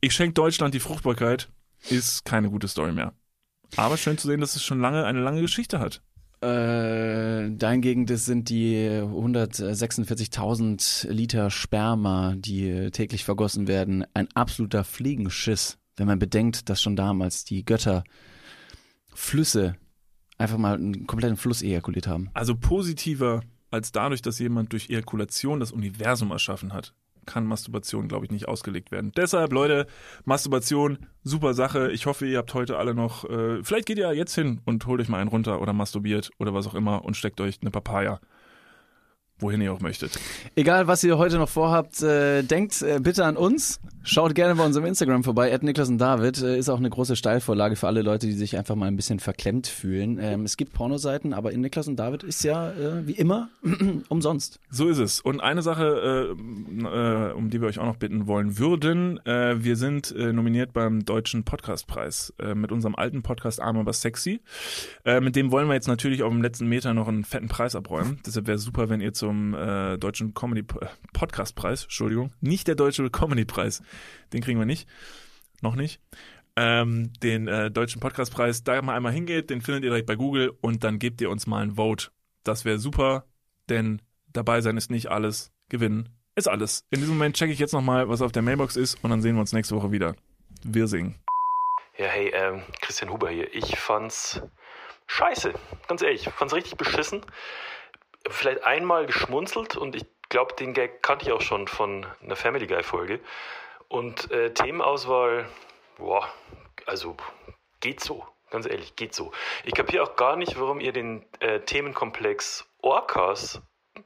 ich schenke Deutschland die Fruchtbarkeit, ist keine gute Story mehr. Aber schön zu sehen, dass es schon lange eine lange Geschichte hat. Äh, dahingegen, das sind die 146.000 Liter Sperma, die äh, täglich vergossen werden, ein absoluter Fliegenschiss, wenn man bedenkt, dass schon damals die Götter Flüsse einfach mal einen kompletten Fluss ejakuliert haben. Also positiver als dadurch, dass jemand durch Ejakulation das Universum erschaffen hat, kann Masturbation, glaube ich, nicht ausgelegt werden. Deshalb, Leute, Masturbation, super Sache. Ich hoffe, ihr habt heute alle noch, äh, vielleicht geht ihr jetzt hin und holt euch mal einen runter oder masturbiert oder was auch immer und steckt euch eine Papaya. Wohin ihr auch möchtet. Egal, was ihr heute noch vorhabt, äh, denkt äh, bitte an uns. Schaut gerne bei unserem Instagram vorbei. At Niklas und David äh, ist auch eine große Steilvorlage für alle Leute, die sich einfach mal ein bisschen verklemmt fühlen. Ähm, es gibt Pornoseiten, aber in Niklas und David ist ja äh, wie immer umsonst. So ist es. Und eine Sache, äh, äh, um die wir euch auch noch bitten wollen würden, wir sind nominiert beim Deutschen Podcastpreis mit unserem alten Podcast Arm aber sexy. Mit dem wollen wir jetzt natürlich auf dem letzten Meter noch einen fetten Preis abräumen. Deshalb wäre super, wenn ihr zum äh, Deutschen Comedy äh, Podcastpreis, Entschuldigung, nicht der Deutsche Comedy-Preis, den kriegen wir nicht, noch nicht. Ähm, den äh, Deutschen Podcastpreis da mal einmal hingeht, den findet ihr direkt bei Google und dann gebt ihr uns mal ein Vote. Das wäre super, denn dabei sein ist nicht alles, gewinnen ist alles. In diesem Moment checke ich jetzt nochmal, was auf der Mailbox ist und dann sehen wir uns nächste Woche wieder. Wir singen. Ja, hey, ähm, Christian Huber hier. Ich fand's scheiße. Ganz ehrlich, ich fand's richtig beschissen. Vielleicht einmal geschmunzelt und ich glaube, den Gag kannte ich auch schon von einer Family Guy Folge. Und äh, Themenauswahl, boah, also geht so. Ganz ehrlich, geht so. Ich kapiere auch gar nicht, warum ihr den äh, Themenkomplex Orcas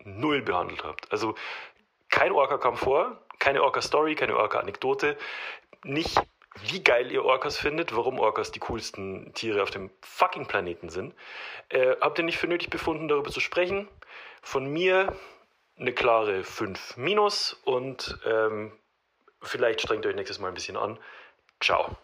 null behandelt habt. Also kein Orca kam vor, keine Orca-Story, keine Orca-Anekdote, nicht wie geil ihr Orcas findet, warum Orcas die coolsten Tiere auf dem fucking Planeten sind. Äh, habt ihr nicht für nötig befunden, darüber zu sprechen? Von mir eine klare 5 minus und ähm, vielleicht strengt euch nächstes Mal ein bisschen an. Ciao.